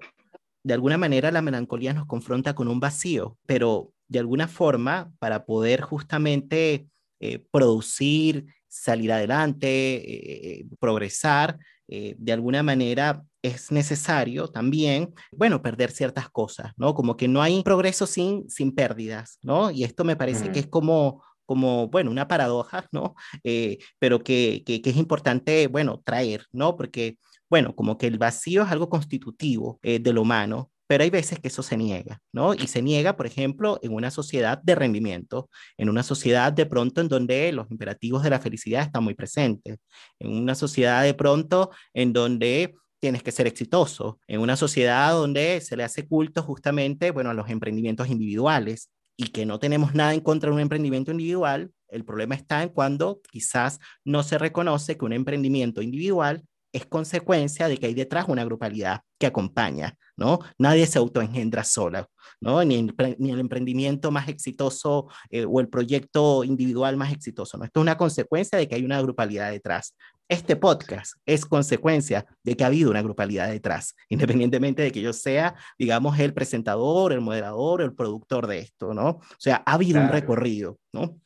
de alguna manera la melancolía nos confronta con un vacío, pero de alguna forma, para poder justamente eh, producir salir adelante, progresar, de alguna manera es necesario también, bueno, perder ciertas cosas, ¿no? Como que no hay progreso sin, sin pérdidas, ¿no? Y esto me parece que es como como, bueno, una paradoja, ¿no? Eh, pero que, que, es importante, bueno, traer, ¿no? Porque, bueno, como que el vacío es algo constitutivo eh, de lo humano, pero hay veces que eso se niega, ¿no? Y se niega, por ejemplo, en una sociedad de rendimiento, en una sociedad de pronto en donde los imperativos de la felicidad están muy presentes, en una sociedad de pronto en donde tienes que ser exitoso, en una sociedad donde se le hace culto justamente, bueno, a los emprendimientos individuales, y que no tenemos nada en contra de un emprendimiento individual, el problema está en cuando quizás no se reconoce que un emprendimiento individual es consecuencia de que hay detrás una grupalidad que acompaña, ¿no? Nadie se autoengendra sola, ¿no? Ni, ni el emprendimiento más exitoso eh, o el proyecto individual más exitoso, ¿no? Esto es una consecuencia de que hay una grupalidad detrás. Este podcast es consecuencia de que ha habido una grupalidad detrás, independientemente de que yo sea, digamos, el presentador, el moderador, el productor de esto, ¿no? O sea, ha habido un recorrido, ¿no?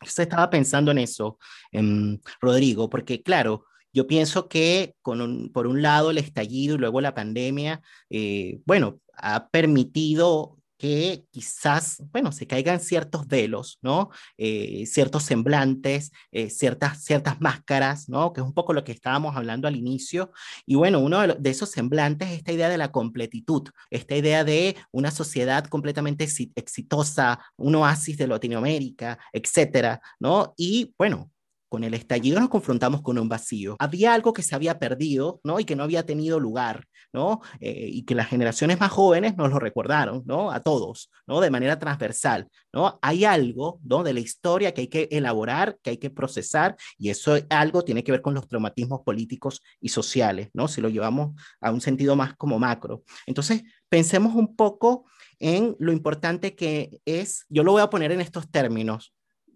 Yo estaba pensando en eso, en Rodrigo, porque claro, yo pienso que con por un lado el estallido y luego la pandemia, eh, bueno, ha permitido que quizás, bueno, se caigan ciertos velos, ¿no? Eh, ciertos semblantes, eh, ciertas, ciertas máscaras, ¿no? Que es un poco lo que estábamos hablando al inicio. Y bueno, uno de, de, esos semblantes es esta idea de la completitud, esta idea de una sociedad completamente exitosa, un oasis de Latinoamérica, etcétera, ¿no? Y bueno, con el estallido nos confrontamos con un vacío. Había algo que se había perdido, ¿no? Y que no había tenido lugar, ¿no? Eh, y que las generaciones más jóvenes nos lo recordaron, ¿no? A todos, ¿no? De manera transversal, ¿no? Hay algo, ¿no? De la historia que hay que elaborar, que hay que procesar, y eso algo tiene que ver con los traumatismos políticos y sociales, ¿no? Si lo llevamos a un sentido más como macro. Entonces, pensemos un poco en lo importante que es, yo lo voy a poner en estos términos,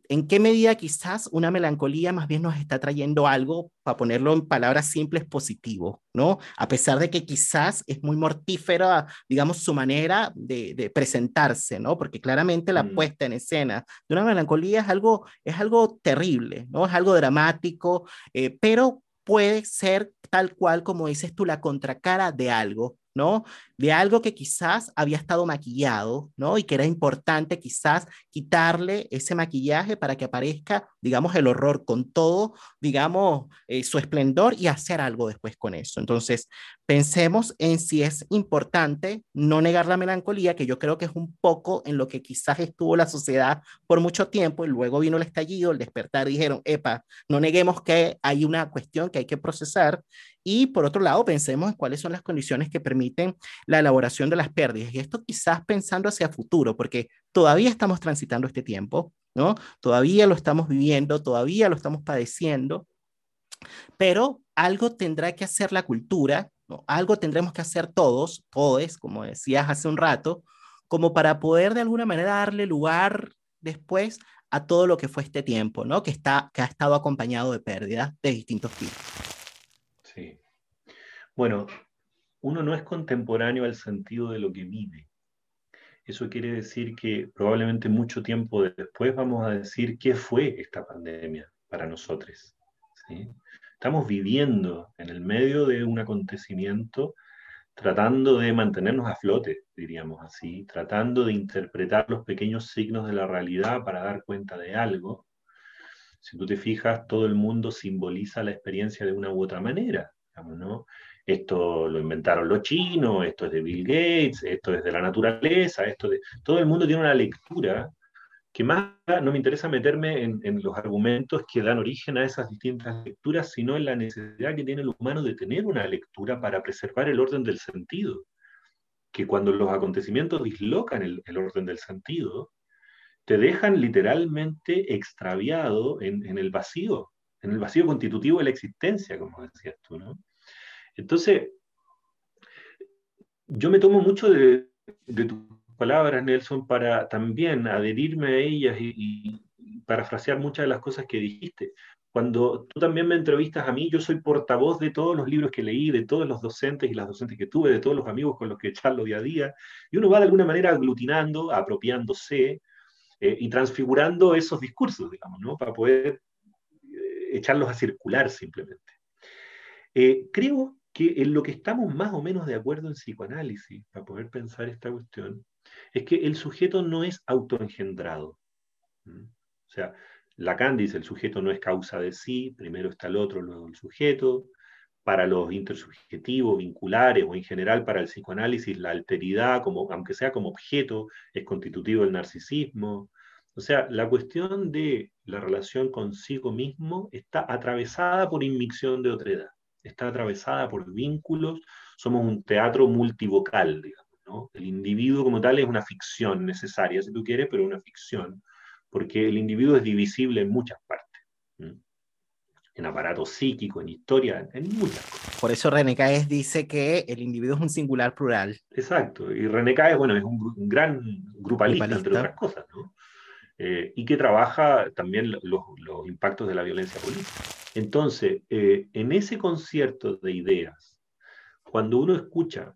¿En qué medida quizás una melancolía más bien nos está trayendo algo, para ponerlo en palabras simples, positivo, ¿no? A pesar de que quizás es muy mortífera, digamos, su manera de, presentarse, ¿no? Porque claramente la mm. puesta en escena de una melancolía es algo, es algo terrible, ¿no? Es algo dramático, eh, pero puede ser tal cual como dices tú, la contracara de algo, ¿no? De algo que quizás había estado maquillado, ¿no? Y que era importante quizás quitarle ese maquillaje para que aparezca, digamos, el horror con todo, digamos, eh, su esplendor y hacer algo después con eso. Entonces, pensemos en si es importante no negar la melancolía, que yo creo que es un poco en lo que quizás estuvo la sociedad por mucho tiempo y luego vino el estallido, el despertar, dijeron, epa, no neguemos que hay una cuestión que hay que procesar y por otro lado, pensemos en cuáles son las condiciones que permiten la elaboración de las pérdidas. Y esto quizás pensando hacia futuro, porque todavía estamos transitando este tiempo, ¿no? Todavía lo estamos viviendo, todavía lo estamos padeciendo, pero algo tendrá que hacer la cultura, algo tendremos que hacer todos, todos, como decías hace un rato, como para poder de alguna manera darle lugar después a todo lo que fue este tiempo, ¿no? Que, está, que ha estado acompañado de pérdidas de distintos tipos. Sí. Bueno, uno no es contemporáneo al sentido de lo que vive. Eso quiere decir que probablemente mucho tiempo después vamos a decir qué fue esta pandemia para nosotros. Estamos viviendo en el medio de un acontecimiento tratando de mantenernos a flote, diríamos así, tratando de interpretar los pequeños signos de la realidad para dar cuenta de algo, si tú te fijas, todo el mundo simboliza la experiencia de una u otra manera. ¿no? Esto lo inventaron los chinos, esto es de Bill Gates, esto es de la naturaleza, esto de... Todo el mundo tiene una lectura que más no me interesa meterme en, en, los argumentos que dan origen a esas distintas lecturas, sino en la necesidad que tiene el humano de tener una lectura para preservar el orden del sentido. Que cuando los acontecimientos dislocan el, orden del sentido, te dejan literalmente extraviado en, el vacío, en el vacío constitutivo de la existencia, como decías tú, ¿no? Entonces, yo me tomo mucho de, tus palabras, Nelson, para también adherirme a ellas y, y parafrasear muchas de las cosas que dijiste. Cuando tú también me entrevistas a mí, yo soy portavoz de todos los libros que leí, de todos los docentes y las docentes que tuve, de todos los amigos con los que <laughs> charlo día a día, y uno va de alguna manera aglutinando, apropiándose, eh, y transfigurando esos discursos, digamos, ¿no? Para poder eh, echarlos a circular simplemente. Eh, creo que en lo que estamos más o menos de acuerdo en psicoanálisis, para poder pensar esta cuestión, es que el sujeto no es autoengendrado. O sea, Lacan dice el sujeto no es causa de sí, primero está el otro, luego el sujeto. Para los intersubjetivos, vinculares o en general para el psicoanálisis, la alteridad, como, aunque sea como objeto, es constitutivo del narcisismo. O sea, la cuestión de la relación consigo mismo está atravesada por inmicción de otra edad está atravesada por vínculos, somos un teatro multivocal, digamos. ¿no? El individuo como tal es una ficción necesaria, si tú quieres, pero una ficción, porque el individuo es divisible en muchas partes. En aparato psíquico, en historia, en muchas cosas. Por eso René Caes dice que el individuo es un singular plural. Exacto, y René Caes, bueno, es un, gran grupalista, entre otras cosas, ¿no? Eh, y que trabaja también los, los, impactos de la violencia política. Entonces, eh, en ese concierto de ideas, cuando uno escucha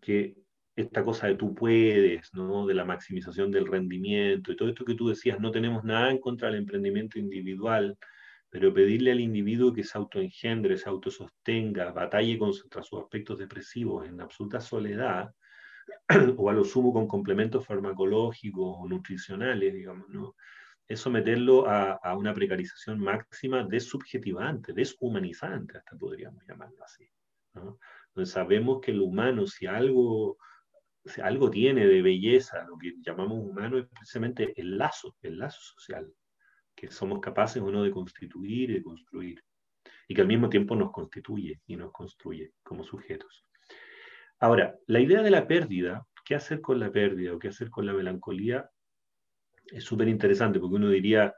que esta cosa de tú puedes, ¿no? de la maximización del rendimiento y todo esto que tú decías, no tenemos nada en contra del emprendimiento individual, pero pedirle al individuo que se autoengendre, se autosostenga, batalle contra sus aspectos depresivos en absoluta soledad, o a lo sumo con complementos farmacológicos o nutricionales, digamos, ¿no? es someterlo a, una precarización máxima desubjetivante, deshumanizante, hasta podríamos llamarlo así. Entonces sabemos que el humano, si algo, si algo tiene de belleza, lo que llamamos humano es precisamente el lazo, el lazo social, que somos capaces o no de constituir y de construir, y que al mismo tiempo nos constituye y nos construye como sujetos. Ahora, la idea de la pérdida, ¿qué hacer con la pérdida o qué hacer con la melancolía? es súper interesante porque uno diría,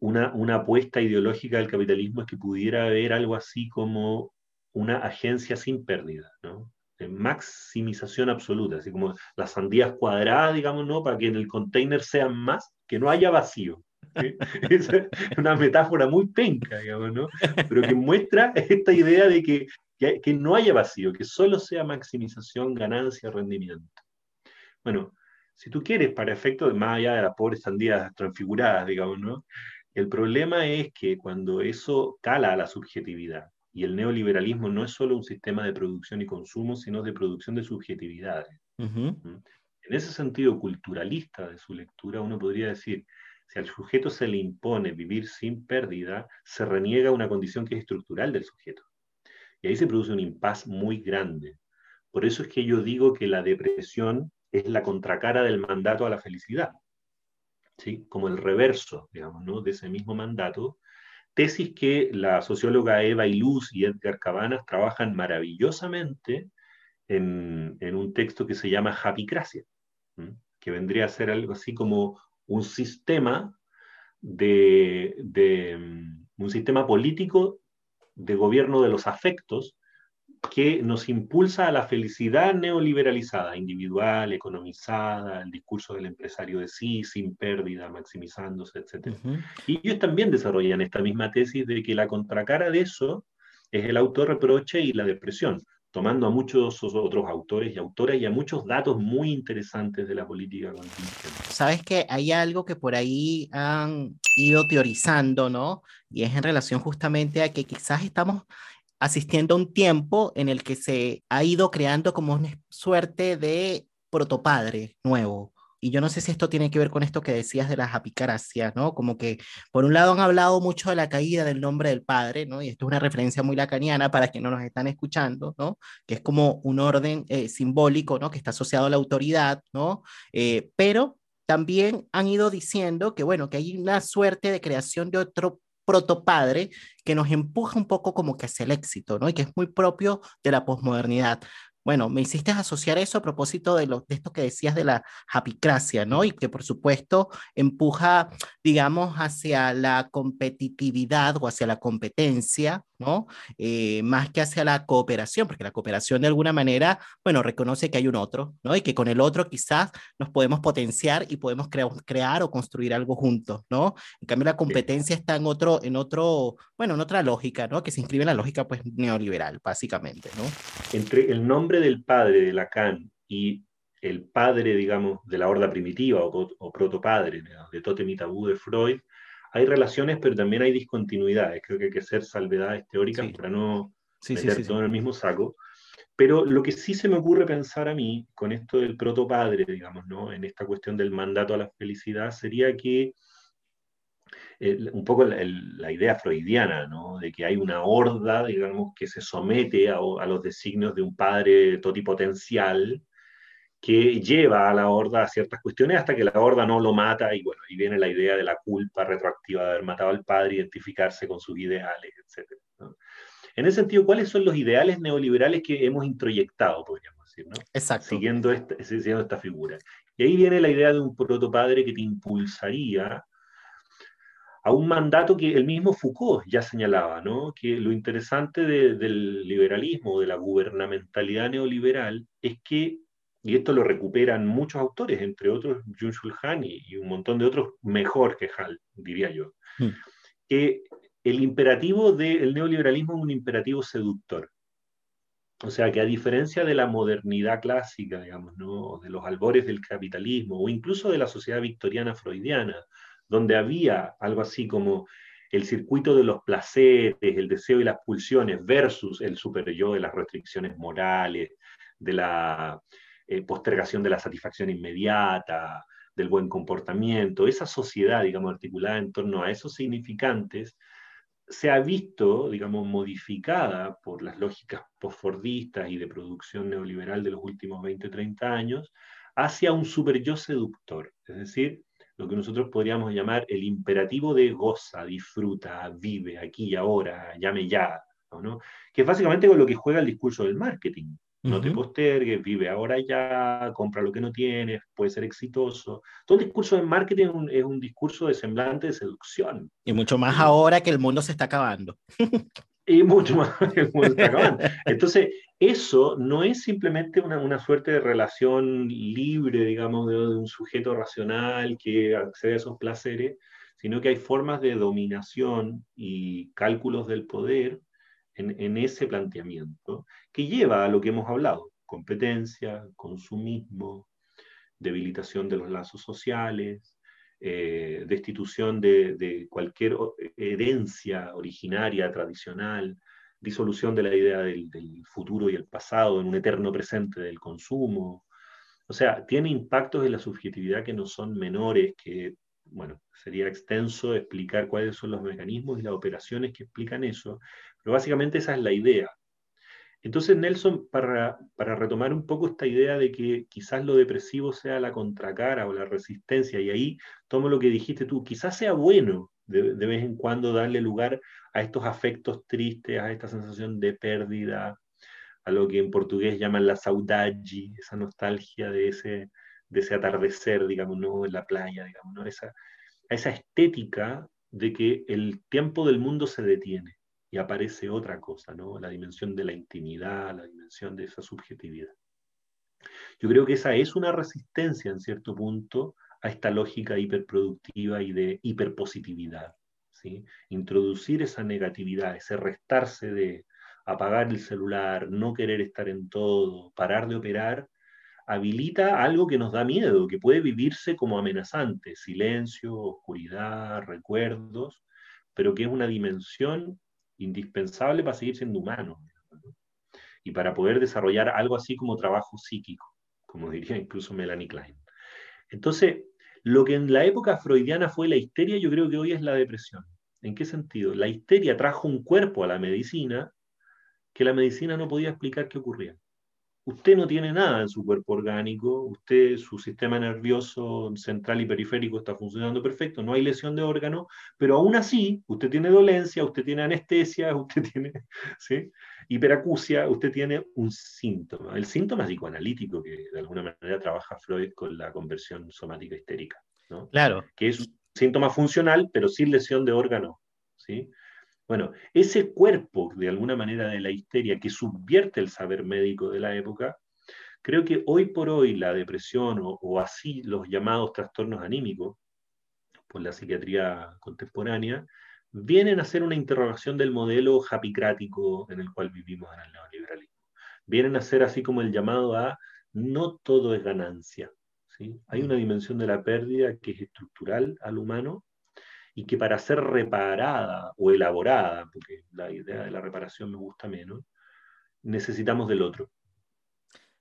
una, una apuesta ideológica del capitalismo es que pudiera haber algo así como una agencia sin pérdida, ¿no? Maximización absoluta, así como las sandías cuadradas, digamos, ¿no? Para que en el container sean más, que no haya vacío. <laughs> es una metáfora muy penca, digamos, ¿no? Pero que muestra esta idea de que, que, que no haya vacío, que solo sea maximización, ganancia, rendimiento. Bueno, si tú quieres, para efectos de más allá de las pobres sandías transfiguradas, digamos, ¿no? El problema es que cuando eso cala a la subjetividad, y el neoliberalismo no es solo un sistema de producción y consumo, sino de producción de subjetividades. En ese sentido culturalista de su lectura, uno podría decir, si al sujeto se le impone vivir sin pérdida, se reniega una condición que es estructural del sujeto. Y ahí se produce un impas muy grande. Por eso es que yo digo que la depresión es la contracara del mandato a la felicidad, ¿sí? como el reverso, digamos, ¿no? de ese mismo mandato, tesis que la socióloga Eva Iluz y Edgar Cabanas trabajan maravillosamente en, en un texto que se llama Happycracia, que vendría a ser algo así como un sistema de, de mm, un sistema político de gobierno de los afectos que nos impulsa a la felicidad neoliberalizada, individual, economizada, el discurso del empresario de sí, sin pérdida, maximizándose, etc. Y ellos también desarrollan esta misma tesis de que la contracara de eso es el autorreproche y la depresión, tomando a muchos otros autores y autoras y a muchos datos muy interesantes de la política contingente. Sabes que hay algo que por ahí han ido teorizando, ¿no? Y es en relación justamente a que quizás estamos asistiendo a un tiempo en el que se ha ido creando como una suerte de protopadre nuevo. Y yo no sé si esto tiene que ver con esto que decías de las apicaracias, ¿no? Como que por un lado han hablado mucho de la caída del nombre del padre, ¿no? Y esto es una referencia muy lacaniana para quienes no nos están escuchando, ¿no? Que es como un orden eh, simbólico, ¿no? Que está asociado a la autoridad, ¿no? Eh, pero también han ido diciendo que, bueno, que hay una suerte de creación de otro protopadre que nos empuja un poco como que hacia el éxito, ¿no? Y que es muy propio de la posmodernidad. Bueno, me hiciste asociar eso a propósito de, lo, de esto que decías de la japicracia, ¿no? Y que por supuesto empuja, digamos, hacia la competitividad o hacia la competencia, ¿no? Eh, más que hacia la cooperación, porque la cooperación de alguna manera, bueno, reconoce que hay un otro, ¿no? Y que con el otro quizás nos podemos potenciar y podemos crear o construir algo juntos, ¿no? En cambio, la competencia está en otro, en otro, bueno, en otra lógica, ¿no? Que se inscribe en la lógica, pues, neoliberal, básicamente, ¿no? Entre el nombre del padre de Lacan y el padre, digamos, de la horda primitiva o, o protopadre de Totem y Tabú de Freud, hay relaciones, pero también hay discontinuidades. Creo que hay que hacer salvedades teóricas para no meter todo en el mismo saco. Pero lo que sí se me ocurre pensar a mí con esto del protopadre, digamos, ¿no? en esta cuestión del mandato a la felicidad, sería que un poco la, idea freudiana, ¿no? de que hay una horda, digamos, que se somete a, a los designios de un padre totipotencial, que lleva a la horda a ciertas cuestiones hasta que la horda no lo mata y bueno, ahí viene la idea de la culpa retroactiva de haber matado al padre, identificarse con sus ideales, etc. En ese sentido, ¿cuáles son los ideales neoliberales que hemos introyectado, podríamos decir, ¿no? Exacto. Siguiendo esta, siguiendo esta figura. Y ahí viene la idea de un protopadre que te impulsaría a un mandato que el mismo Foucault ya señalaba, ¿no? que lo interesante del liberalismo, de la gubernamentalidad neoliberal, es que, y esto lo recuperan muchos autores, entre otros Jun-Shul Han y, un montón de otros mejor que Hall, diría yo, hmm. que el imperativo del neoliberalismo es un imperativo seductor. O sea que a diferencia de la modernidad clásica, digamos, ¿no? de los albores del capitalismo, o incluso de la sociedad victoriana freudiana, donde había algo así como el circuito de los placeres, el deseo y las pulsiones versus el superyo de las restricciones morales, de la eh, postergación de la satisfacción inmediata, del buen comportamiento, esa sociedad, digamos, articulada en torno a esos significantes, se ha visto, digamos, modificada por las lógicas postfordistas y de producción neoliberal de los últimos 20, 30 años, hacia un superyo seductor, es decir, lo que nosotros podríamos llamar el imperativo de goza, disfruta, vive, aquí y ahora, llame ya, ¿no? que es básicamente con lo que juega el discurso del marketing. No te postergues, vive ahora ya, compra lo que no tienes, puede ser exitoso. Todo el discurso del marketing es un, discurso de semblante de seducción. Y mucho más ahora que el mundo se está acabando. <laughs> y mucho más que <laughs> el mundo se está acabando. Entonces, eso no es simplemente una, una suerte de relación libre, digamos, de, un sujeto racional que accede a esos placeres, sino que hay formas de dominación y cálculos del poder en, en ese planteamiento que lleva a lo que hemos hablado, competencia, consumismo, debilitación de los lazos sociales, eh, destitución de, cualquier herencia originaria, tradicional, disolución de la idea del, futuro y el pasado en un eterno presente del consumo. O sea, tiene impactos en la subjetividad que no son menores, que, bueno, sería extenso explicar cuáles son los mecanismos y las operaciones que explican eso, pero básicamente esa es la idea. Entonces, Nelson, para, para, retomar un poco esta idea de que quizás lo depresivo sea la contracara o la resistencia, y ahí tomo lo que dijiste tú, quizás sea bueno de, vez en cuando darle lugar a estos afectos tristes, a esta sensación de pérdida, a lo que en portugués llaman la saudade, esa nostalgia de ese, de ese atardecer, digamos, ¿no? en la playa, digamos, ¿no? esa, esa estética de que el tiempo del mundo se detiene y aparece otra cosa, ¿no? la dimensión de la intimidad, la dimensión de esa subjetividad. Yo creo que esa es una resistencia en cierto punto a esta lógica hiperproductiva y de hiperpositividad. ¿sí? Introducir esa negatividad, ese restarse de apagar el celular, no querer estar en todo, parar de operar, habilita algo que nos da miedo, que puede vivirse como amenazante, silencio, oscuridad, recuerdos, pero que es una dimensión indispensable para seguir siendo humano y para poder desarrollar algo así como trabajo psíquico, como <laughs> diría incluso Melanie Klein. Entonces, lo que en la época freudiana fue la histeria, yo creo que hoy es la depresión. ¿En qué sentido? La histeria trajo un cuerpo a la medicina que la medicina no podía explicar qué ocurría. Usted no tiene nada en su cuerpo orgánico, usted, su sistema nervioso central y periférico está funcionando perfecto, no hay lesión de órgano, pero aún así, usted tiene dolencia, usted tiene anestesia, <laughs> usted tiene ¿sí? hiperacusia, usted tiene un síntoma. El síntoma psicoanalítico que de alguna manera trabaja Freud con la conversión somática histérica. ¿no? Claro. Que es un síntoma funcional, pero sin lesión de órgano. ¿sí? Bueno, ese cuerpo, de alguna manera, de la histeria que subvierte el saber médico de la época, creo que hoy por hoy la depresión o, así los llamados trastornos anímicos, por la psiquiatría contemporánea, vienen a hacer una interrogación del modelo japicrático en el cual vivimos en el neoliberalismo. Vienen a ser así como el llamado a no todo es ganancia. ¿sí? Hay una dimensión de la pérdida que es estructural al humano y que para ser reparada o elaborada, porque la idea de la reparación me gusta menos, necesitamos del otro.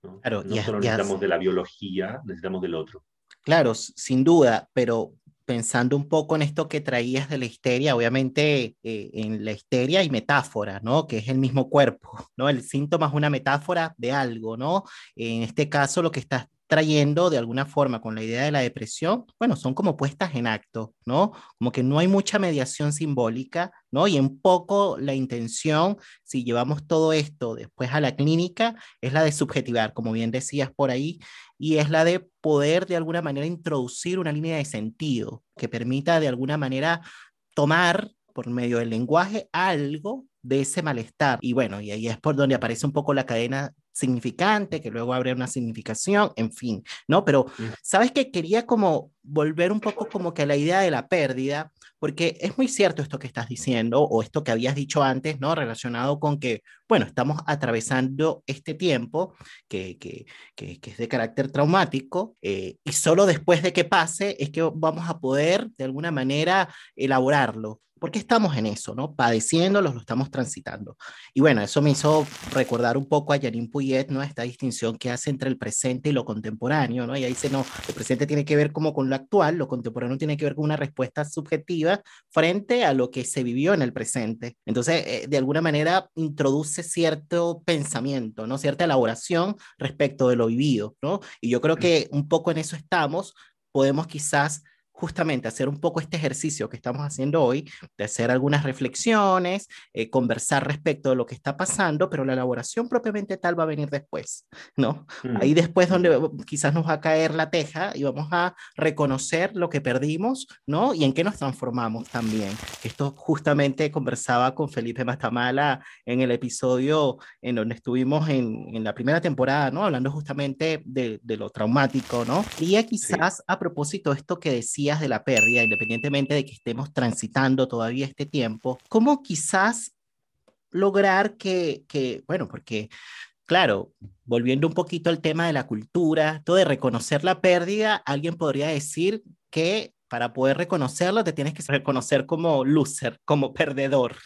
No, no solo necesitamos de la biología, necesitamos del otro. Claro, sin duda, pero pensando un poco en esto que traías de la histeria, obviamente eh, en la histeria hay metáfora, ¿no? Que es el mismo cuerpo, <laughs> ¿no? El síntoma es una metáfora de algo, ¿no? En este caso lo que estás trayendo de alguna forma con la idea de la depresión, bueno, son como puestas en acto, ¿no? Como que no hay mucha mediación simbólica, ¿no? Y en poco la intención, si llevamos todo esto después a la clínica, es la de subjetivar, como bien decías por ahí, y es la de poder de alguna manera introducir una línea de sentido que permita de alguna manera tomar por medio del lenguaje algo de ese malestar. Y bueno, y ahí es por donde aparece un poco la cadena significante, que luego abre una significación, en fin, ¿no? Pero, ¿sabes que Quería como volver un poco como que a la idea de la pérdida, porque es muy cierto esto que estás diciendo, o esto que habías dicho antes, ¿no? Relacionado con que, bueno, estamos atravesando este tiempo que, que, que, es de carácter traumático, eh, y solo después de que pase es que vamos a poder, de alguna manera, elaborarlo porque estamos en eso, ¿no? Padeciéndolo, lo estamos transitando. Y bueno, eso me hizo recordar un poco a Janine Puyet, ¿no? Esta distinción que hace entre el presente y lo contemporáneo, ¿no? Y ahí dice, no, el presente tiene que ver como con lo actual, lo contemporáneo tiene que ver con una respuesta subjetiva frente a lo que se vivió en el presente. Entonces, eh, de alguna manera, introduce cierto pensamiento, ¿no? Cierta elaboración respecto de lo vivido, ¿no? Y yo creo mm. que un poco en eso estamos, podemos quizás justamente hacer un poco este ejercicio que estamos haciendo hoy, de hacer algunas reflexiones, eh, conversar respecto de lo que está pasando, pero la elaboración propiamente tal va a venir después, ¿no? Mm. Ahí después donde quizás nos va a caer la teja y vamos a reconocer lo que perdimos, ¿no? Y en qué nos transformamos también. Esto justamente conversaba con Felipe Matamala en el episodio en donde estuvimos en, en la primera temporada, ¿no? Hablando justamente de, de lo traumático, ¿no? Y quizás a propósito de esto que decía, de la pérdida, independientemente de que estemos transitando todavía este tiempo, ¿cómo quizás lograr que, que bueno, porque claro, volviendo un poquito al tema de la cultura, todo de reconocer la pérdida, alguien podría decir que para poder reconocerlo te tienes que reconocer como loser, como perdedor.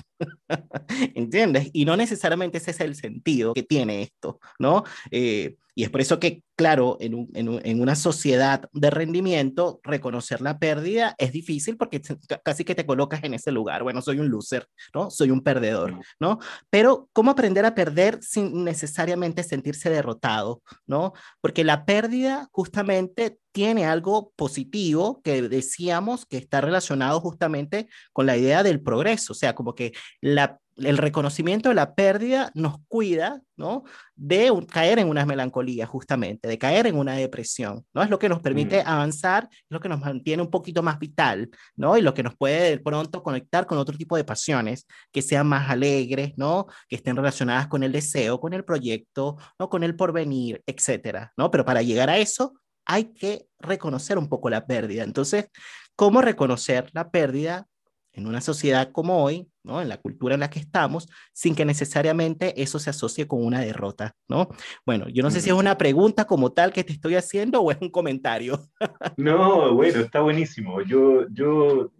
<laughs> ¿Entiendes? Y no necesariamente ese es el sentido que tiene esto, ¿no? Eh, y es por eso que, claro, en, en, una sociedad de rendimiento, reconocer la pérdida es difícil porque casi que te colocas en ese lugar. Bueno, soy un loser, ¿no? Soy un perdedor, ¿no? Pero, ¿cómo aprender a perder sin necesariamente sentirse derrotado, ¿no? Porque la pérdida justamente tiene algo positivo que decíamos que está relacionado justamente con la idea del progreso, o sea, como que la el reconocimiento de la pérdida nos cuida, ¿no? De caer en una melancolía, justamente, de caer en una depresión, ¿no? Es lo que nos permite mm. avanzar, es lo que nos mantiene un poquito más vital, ¿no? Y lo que nos puede de pronto conectar con otro tipo de pasiones que sean más alegres, ¿no? Que estén relacionadas con el deseo, con el proyecto, ¿no? Con el porvenir, etcétera, ¿no? Pero para llegar a eso hay que reconocer un poco la pérdida. Entonces, ¿cómo reconocer la pérdida en una sociedad como hoy, ¿no? En la cultura en la que estamos, sin que necesariamente eso se asocie con una derrota, ¿no? Bueno, yo no sé si es una pregunta como tal que te estoy haciendo o es un comentario. <laughs> No, bueno, está buenísimo. Yo, yo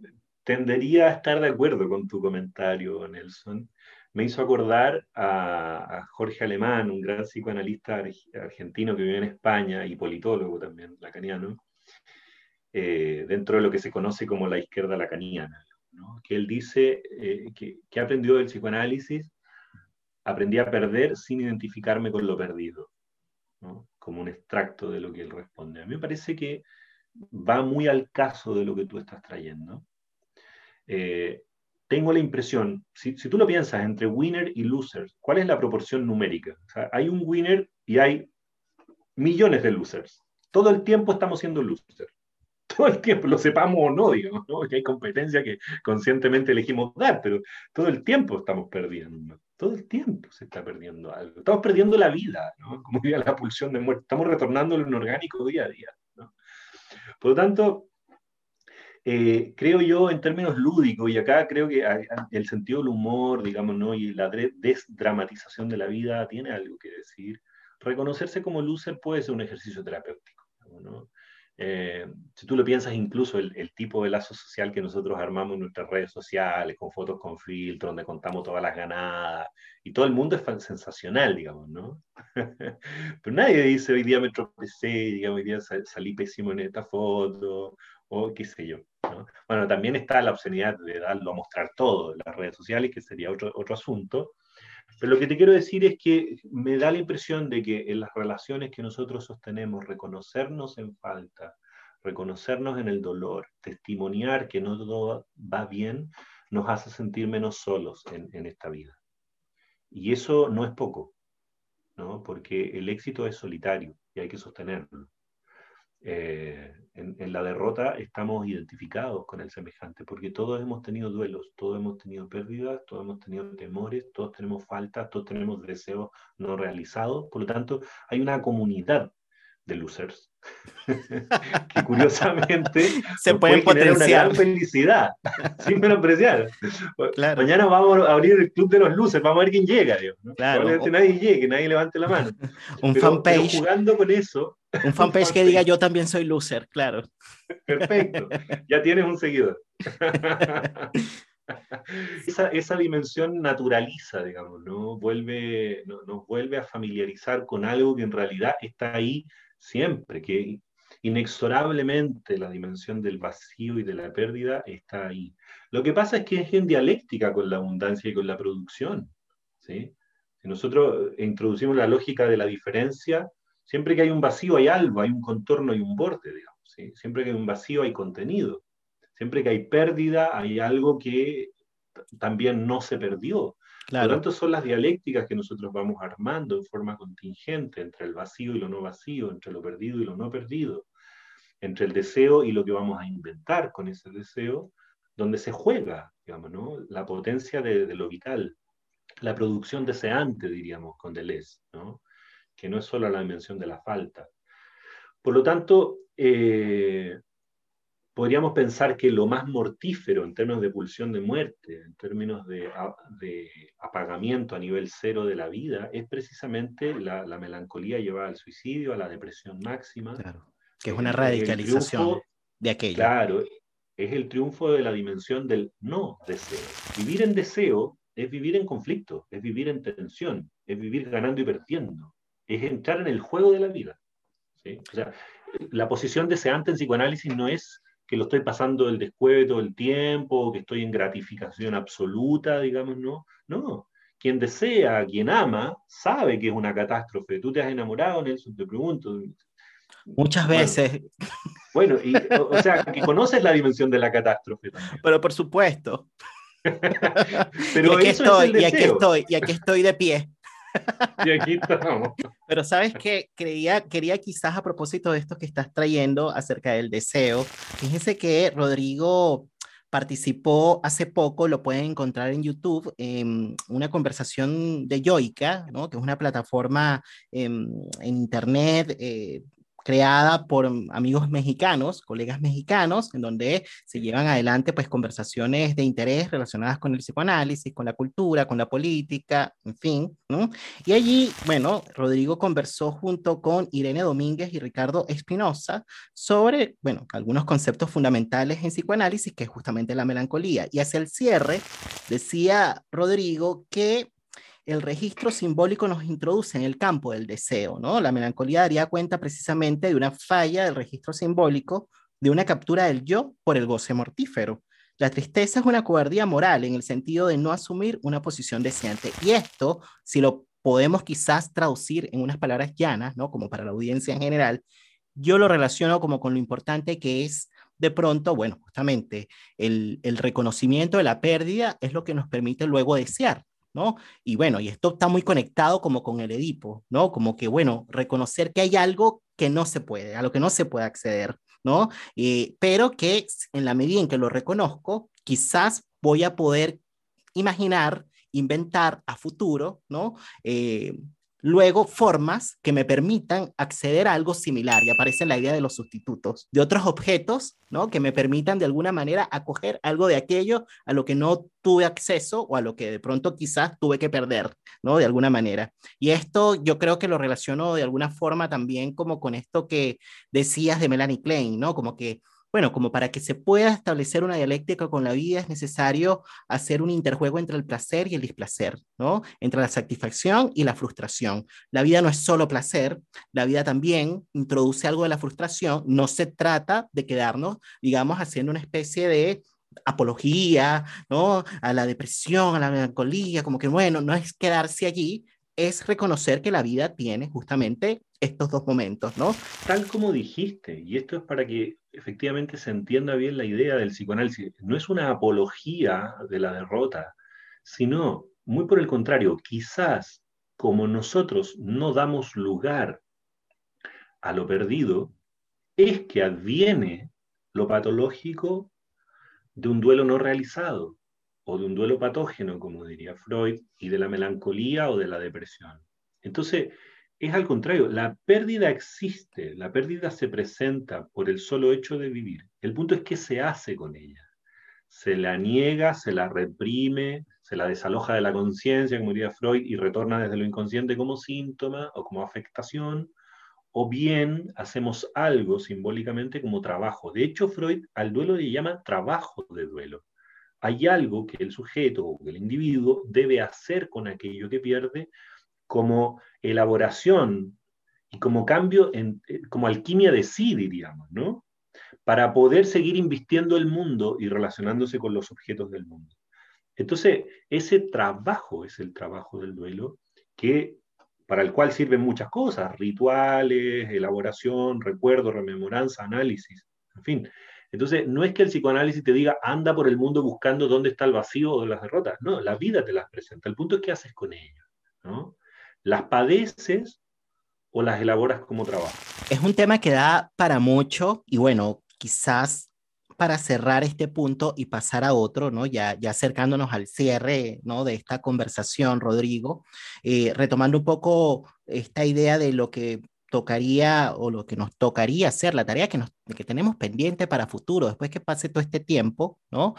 tendería a estar de acuerdo con tu comentario, Nelson. Me hizo acordar a, Jorge Alemán, un gran psicoanalista argentino que vive en España y politólogo también, lacaniano, eh, dentro de lo que se conoce como la izquierda lacaniana que él dice eh, que, que aprendió del psicoanálisis, aprendí a perder sin identificarme con lo perdido, como un extracto de lo que él responde. A mí me parece que va muy al caso de lo que tú estás trayendo. Eh, tengo la impresión, si, si, tú lo piensas entre winner y loser, ¿cuál es la proporción numérica? hay un winner y hay millones de losers. Todo el tiempo estamos siendo losers todo el tiempo, lo sepamos o no, digamos, ¿no? que hay competencia que conscientemente elegimos dar, pero todo el tiempo estamos perdiendo, todo el tiempo se está perdiendo algo, estamos perdiendo la vida, ¿no? como diría la pulsión de muerte, estamos retornando lo inorgánico día a día. ¿no? Por lo tanto, eh, creo yo en términos lúdicos, y acá creo que el sentido del humor, digamos, ¿no? y la desdramatización de la vida tiene algo que decir, reconocerse como loser puede ser un ejercicio terapéutico. ¿no? Eh, si tú lo piensas, incluso el, tipo de lazo social que nosotros armamos en nuestras redes sociales, con fotos con filtro, donde contamos todas las ganadas, y todo el mundo es sensacional, digamos, ¿no? <laughs> Pero nadie dice, hoy día me tropecé, digamos, hoy día salí pésimo en esta foto, o qué sé yo. ¿no? Bueno, también está la obscenidad de darlo a mostrar todo en las redes sociales, que sería otro, otro asunto, pero lo que te quiero decir es que me da la impresión de que en las relaciones que nosotros sostenemos, reconocernos en falta, reconocernos en el dolor, testimoniar que no todo va bien, nos hace sentir menos solos en, esta vida. Y eso no es poco, ¿no? porque el éxito es solitario y hay que sostenerlo. Eh, en, la derrota estamos identificados con el semejante, porque todos hemos tenido duelos, todos hemos tenido pérdidas, todos hemos tenido temores, todos tenemos faltas, todos tenemos deseos no realizados. Por lo tanto, hay una comunidad de losers <laughs> que curiosamente <laughs> se pueden potenciar una gran felicidad <laughs> sin menospreciar. Mañana vamos a abrir el club de los losers, vamos a ver quién llega. Dios, Probablemente nadie llegue, nadie levante la mano. un fanpage. jugando con eso. Un fanpage que diga yo también soy loser, claro. Perfecto, ya tienes un seguidor. Esa, esa, dimensión naturaliza, digamos, ¿no? Vuelve, nos vuelve a familiarizar con algo que en realidad está ahí siempre, que inexorablemente la dimensión del vacío y de la pérdida está ahí. Lo que pasa es que es en dialéctica con la abundancia y con la producción. Si nosotros introducimos la lógica de la diferencia, siempre que hay un vacío hay algo, hay un contorno y un borde, digamos. Siempre que hay un vacío hay contenido. Siempre que hay pérdida hay algo que también no se perdió. Por lo tanto, son las dialécticas que nosotros vamos armando en forma contingente entre el vacío y lo no vacío, entre lo perdido y lo no perdido, entre el deseo y lo que vamos a inventar con ese deseo, donde se juega, digamos, ¿no? la potencia de, lo vital, la producción deseante, diríamos, con Deleuze, ¿no? que no es solo la dimensión de la falta. Por lo tanto, eh, podríamos pensar que lo más mortífero en términos de pulsión de muerte, en términos de, apagamiento a nivel cero de la vida, es precisamente la, melancolía llevada al suicidio, a la depresión máxima. Claro, que es una radicalización de aquello. Claro, es el triunfo de la dimensión del no deseo. Vivir en deseo es vivir en conflicto, es vivir en tensión, es vivir ganando y perdiendo, es entrar en el juego de la vida. O sea, la posición deseante en psicoanálisis no es que lo estoy pasando el descueve todo el tiempo, que estoy en gratificación absoluta, digamos, no. No. Quien desea, quien ama, sabe que es una catástrofe. ¿Tú te has enamorado, Nelson? Te pregunto. Muchas veces. Bueno, y, o, sea, que conoces la dimensión de la catástrofe también. Pero por supuesto. <laughs> Pero y aquí estoy, y aquí estoy, y aquí estoy de pie. Y aquí estamos. Pero sabes que quería, quería quizás a propósito de esto que estás trayendo acerca del deseo, fíjense que Rodrigo participó hace poco, lo pueden encontrar en YouTube, en una conversación de Yoica, ¿no? que es una plataforma en, en Internet eh, creada por amigos mexicanos, colegas mexicanos, en donde se llevan adelante pues conversaciones de interés relacionadas con el psicoanálisis, con la cultura, con la política, en fin, ¿no? Y allí, bueno, Rodrigo conversó junto con Irene Domínguez y Ricardo Espinosa sobre, bueno, algunos conceptos fundamentales en psicoanálisis, que es justamente la melancolía. Y hacia el cierre, decía Rodrigo que el registro simbólico nos introduce en el campo del deseo, ¿no? La melancolía daría cuenta precisamente de una falla del registro simbólico, de una captura del yo por el goce mortífero. La tristeza es una cobardía moral en el sentido de no asumir una posición deseante. Y esto, si lo podemos quizás traducir en unas palabras llanas, ¿no? Como para la audiencia en general, yo lo relaciono como con lo importante que es de pronto, bueno, justamente el, reconocimiento de la pérdida es lo que nos permite luego desear, ¿no? Y bueno, y esto está muy conectado como con el Edipo, ¿no? Como que, bueno, reconocer que hay algo que no se puede, a lo que no se puede acceder, ¿no? Eh, pero que en la medida en que lo reconozco, quizás voy a poder imaginar, inventar a futuro, ¿no? Eh, luego formas que me permitan acceder a algo similar y aparece la idea de los sustitutos, de otros objetos, ¿no? Que me permitan de alguna manera acoger algo de aquello a lo que no tuve acceso o a lo que de pronto quizás tuve que perder, ¿no? De alguna manera. Y esto yo creo que lo relaciono de alguna forma también como con esto que decías de Melanie Klein, ¿no? Como que bueno, como para que se pueda establecer una dialéctica con la vida es necesario hacer un interjuego entre el placer y el displacer, ¿no? Entre la satisfacción y la frustración. La vida no es solo placer, la vida también introduce algo de la frustración. No se trata de quedarnos, digamos, haciendo una especie de apología, ¿no? A la depresión, a la melancolía, como que bueno, no es quedarse allí, es reconocer que la vida tiene justamente estos dos momentos, ¿no? Tal como dijiste, y esto es para que efectivamente se entienda bien la idea del psicoanálisis, no es una apología de la derrota, sino, muy por el contrario, quizás como nosotros no damos lugar a lo perdido, es que adviene lo patológico de un duelo no realizado o de un duelo patógeno, como diría Freud, y de la melancolía o de la depresión. Entonces, es al contrario, la pérdida existe, la pérdida se presenta por el solo hecho de vivir. El punto es qué se hace con ella. Se la niega, se la reprime, se la desaloja de la conciencia, como diría Freud, y retorna desde lo inconsciente como síntoma o como afectación, o bien hacemos algo simbólicamente como trabajo. De hecho, Freud al duelo le llama trabajo de duelo hay algo que el sujeto o el individuo debe hacer con aquello que pierde como elaboración y como cambio, eh, como alquimia de sí, diríamos, ¿no? Para poder seguir invistiendo el mundo y relacionándose con los objetos del mundo. Entonces, ese trabajo es el trabajo del duelo, que, para el cual sirven muchas cosas, rituales, elaboración, recuerdo, rememoranza, análisis, en fin. Entonces, no es que el psicoanálisis te diga, anda por el mundo buscando dónde está el vacío o las derrotas. No, la vida te las presenta. El punto es qué haces con ellas. ¿no? ¿Las padeces o las elaboras como trabajo? Es un tema que da para mucho y bueno, quizás para cerrar este punto y pasar a otro, ¿no? Ya, ya acercándonos al cierre, ¿no? De esta conversación, Rodrigo, eh, retomando un poco esta idea de lo que tocaría o lo que nos tocaría hacer, la tarea que, nos, que tenemos pendiente para futuro, después que pase todo este tiempo, ¿no?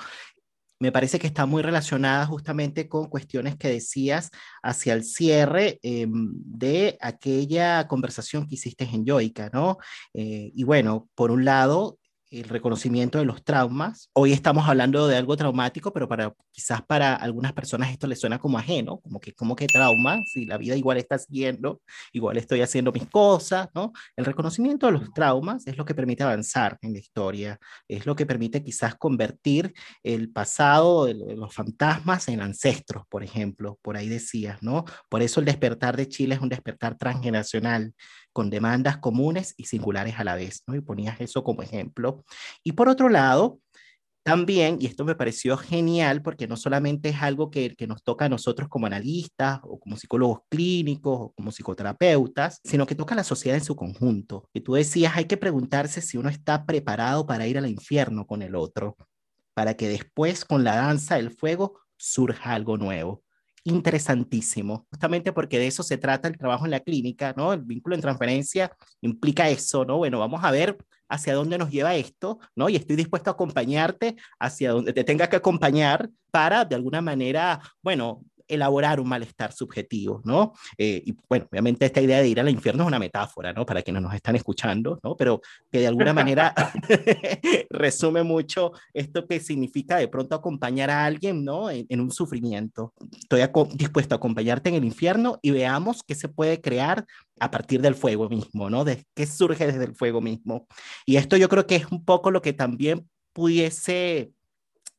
Me parece que está muy relacionada justamente con cuestiones que decías hacia el cierre em, de aquella conversación que hiciste en Yoica, ¿no? Eh, y bueno, por un lado, el reconocimiento de los traumas. Hoy estamos hablando de algo traumático, pero para quizás para algunas personas esto les suena como ajeno, como que como que trauma, si la vida igual está siguiendo, igual estoy haciendo mis cosas, ¿no? El reconocimiento de los traumas es lo que permite avanzar en la historia, es lo que permite quizás convertir el pasado de los fantasmas en ancestros, por ejemplo, por ahí decías, ¿no? Por eso el despertar de Chile es un despertar transgeneracional con demandas comunes y singulares a la vez, ¿no? Y ponías eso como ejemplo. Y por otro lado, también, y esto me pareció genial porque no solamente es algo que, que, nos toca a nosotros como analistas o como psicólogos clínicos o como psicoterapeutas, sino que toca a la sociedad en su conjunto. Y tú decías, hay que preguntarse si uno está preparado para ir al infierno con el otro, para que después con la danza del fuego surja algo nuevo interesantísimo, justamente porque de eso se trata el trabajo en la clínica, ¿no? El vínculo en transferencia implica eso, ¿no? Bueno, vamos a ver hacia dónde nos lleva esto, ¿no? Y estoy dispuesto a acompañarte hacia donde te tenga que acompañar para, de alguna manera, bueno, elaborar un malestar subjetivo, ¿no? Eh, y bueno, obviamente esta idea de ir al infierno es una metáfora, ¿no? Para quienes nos están escuchando, ¿no? Pero que de alguna manera <laughs> resume mucho esto que significa de pronto acompañar a alguien, ¿no? En, un sufrimiento. Estoy dispuesto a acompañarte en el infierno y veamos qué se puede crear a partir del fuego mismo, ¿no? De qué surge desde el fuego mismo. Y esto yo creo que es un poco lo que también pudiese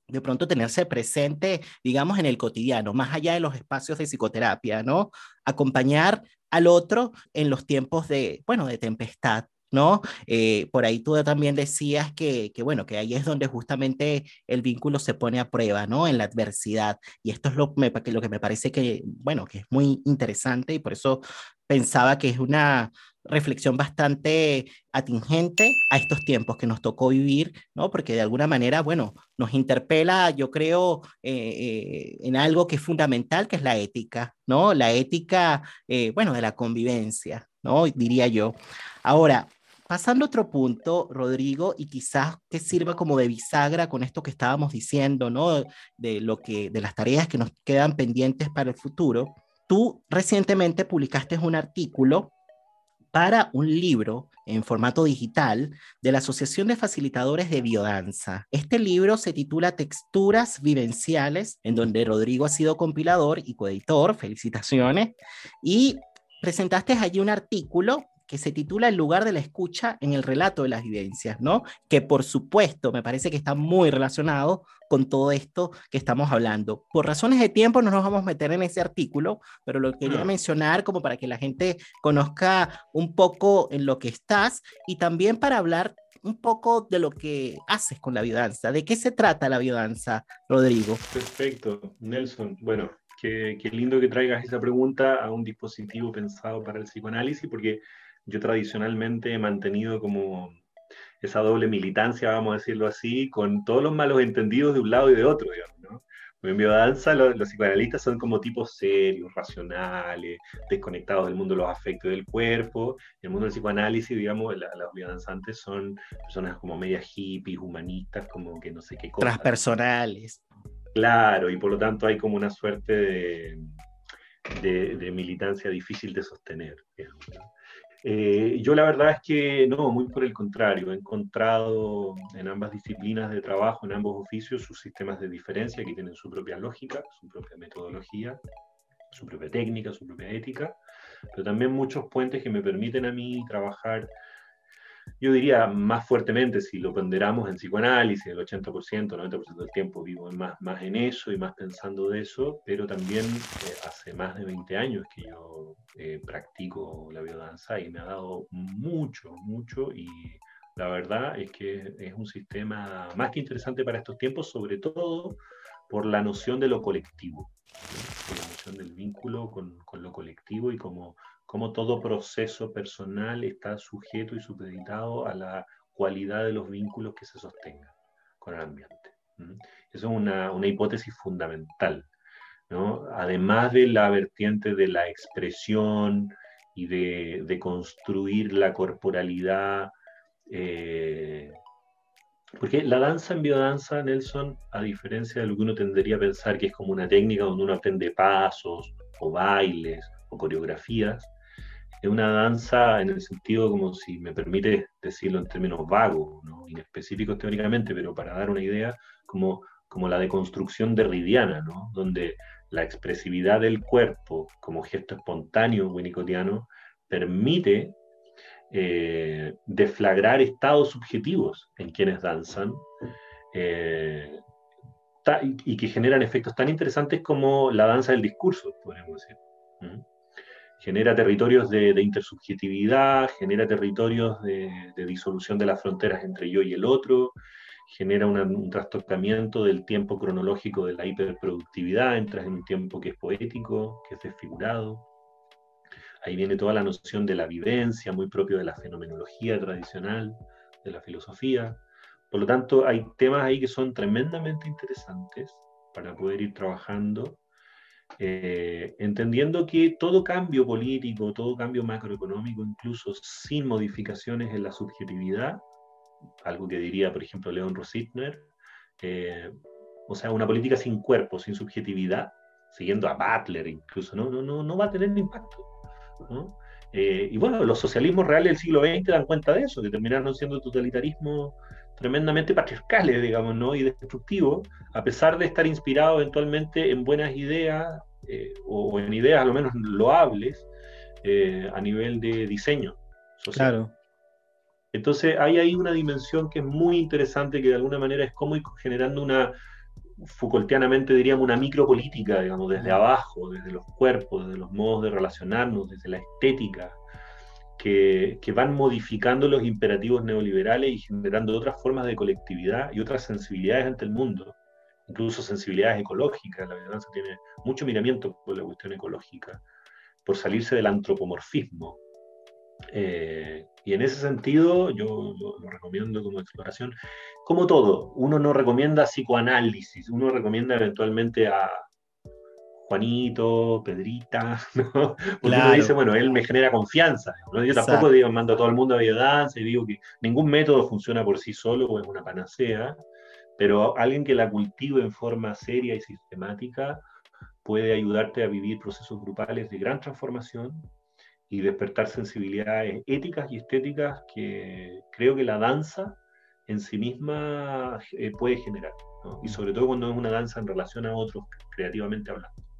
de pronto tenerse presente, digamos, en el cotidiano, más allá de los espacios de psicoterapia, ¿no? Acompañar al otro en los tiempos de, bueno, de tempestad, ¿no? Eh, por ahí tú también decías que, que, bueno, que ahí es donde justamente el vínculo se pone a prueba, ¿no? En la adversidad. Y esto es lo, lo que me parece que, bueno, que es muy interesante y por eso pensaba que es una, reflexión bastante atingente a estos tiempos que nos tocó vivir, ¿no? Porque de alguna manera, bueno, nos interpela, yo creo, eh, eh, en algo que es fundamental, que es la ética, ¿no? La ética, eh, bueno, de la convivencia, ¿no? Diría yo. Ahora, pasando a otro punto, Rodrigo, y quizás que sirva como de bisagra con esto que estábamos diciendo, ¿no? De lo que, de las tareas que nos quedan pendientes para el futuro. Tú recientemente publicaste un artículo para un libro en formato digital de la Asociación de Facilitadores de Biodanza. Este libro se titula Texturas Vivenciales, en donde Rodrigo ha sido compilador y coeditor, felicitaciones, y presentaste allí un artículo que se titula El lugar de la escucha en el relato de las vivencias, ¿no? Que por supuesto me parece que está muy relacionado con todo esto que estamos hablando. Por razones de tiempo no nos vamos a meter en ese artículo, pero lo quería mencionar como para que la gente conozca un poco en lo que estás y también para hablar un poco de lo que haces con la biodanza. ¿De qué se trata la biodanza, Rodrigo? Perfecto, Nelson. Bueno, qué, qué lindo que traigas esa pregunta a un dispositivo pensado para el psicoanálisis, porque yo tradicionalmente he mantenido como esa doble militancia, vamos a decirlo así, con todos los malos entendidos de un lado y de otro, digamos, ¿no? En biodanza los, los, psicoanalistas son como tipos serios, racionales, desconectados del mundo de los afectos del cuerpo. En el mundo del psicoanálisis, digamos, la, los biodanzantes son personas como medias hippies, humanistas, como que no sé qué cosas. Transpersonales. Claro, y por lo tanto hay como una suerte de, de, de militancia difícil de sostener. Digamos, ¿no? Eh, yo la verdad es que no, muy por el contrario, he encontrado en ambas disciplinas de trabajo, en ambos oficios, sus sistemas de diferencia que tienen su propia lógica, su propia metodología, su propia técnica, su propia ética, pero también muchos puentes que me permiten a mí trabajar yo diría más fuertemente, si lo ponderamos en psicoanálisis, el 80%, 90% del tiempo vivo más, más en eso y más pensando de eso, pero también eh, hace más de 20 años que yo eh, practico la biodanza y me ha dado mucho, mucho y la verdad es que es un sistema más que interesante para estos tiempos, sobre todo por la noción de lo colectivo, por la noción del vínculo con, con lo colectivo y como cómo todo proceso personal está sujeto y supeditado a la cualidad de los vínculos que se sostengan con el ambiente. Eso es una, una hipótesis fundamental. ¿no? Además de la vertiente de la expresión y de, construir la corporalidad, eh, porque la danza en biodanza, Nelson, a diferencia de lo que uno tendría a pensar que es como una técnica donde uno aprende pasos o bailes o coreografías, es una danza en el sentido como si me permite decirlo en términos vagos, ¿no? inespecíficos teóricamente, pero para dar una idea, como, como la deconstrucción derridiana, ¿no? donde la expresividad del cuerpo como gesto espontáneo winnicottiano permite eh, deflagrar estados subjetivos en quienes danzan eh, y que generan efectos tan interesantes como la danza del discurso, podríamos decir. ¿Mm? Genera territorios de, intersubjetividad, genera territorios de, disolución de las fronteras entre yo y el otro, genera un trastocamiento del tiempo cronológico de la hiperproductividad, entras en un tiempo que es poético, que es desfigurado. Ahí viene toda la noción de la vivencia, muy propio de la fenomenología tradicional, de la filosofía. Por lo tanto, hay temas ahí que son tremendamente interesantes para poder ir trabajando eh, entendiendo que todo cambio político, todo cambio macroeconómico, incluso sin modificaciones en la subjetividad, algo que diría, por ejemplo, León Rositner, eh, o sea, una política sin cuerpo, sin subjetividad, siguiendo a Butler incluso, no, no, no, no va a tener impacto. ¿no? Eh, y bueno, los socialismos reales del siglo XX dan cuenta de eso, que terminaron siendo totalitarismos tremendamente patriarcales, digamos, ¿no? y destructivos, a pesar de estar inspirados eventualmente en buenas ideas eh, o en ideas a lo menos loables eh, a nivel de diseño social. Claro. Entonces hay ahí una dimensión que es muy interesante, que de alguna manera es como ir generando una, Foucaultianamente diríamos, una micropolítica, digamos, desde abajo, desde los cuerpos, desde los modos de relacionarnos, desde la estética, que, van modificando los imperativos neoliberales y generando otras formas de colectividad y otras sensibilidades ante el mundo, incluso sensibilidades ecológicas. La verdad tiene mucho miramiento por la cuestión ecológica, por salirse del antropomorfismo. Eh, y en ese sentido, yo lo, recomiendo como exploración. Como todo, uno no recomienda psicoanálisis, uno recomienda eventualmente a Juanito, Pedrita, <laughs> ¿no? Porque uno dice, bueno, él me genera confianza. Yo tampoco digo, mando a todo el mundo a biodanza y digo que ningún método funciona por sí solo o es una panacea, pero alguien que la cultive en forma seria y sistemática puede ayudarte a vivir procesos grupales de gran transformación y despertar sensibilidades éticas y estéticas que creo que la danza en sí misma eh, puede generar, y sobre todo cuando es una danza en relación a otros, creativamente hablando.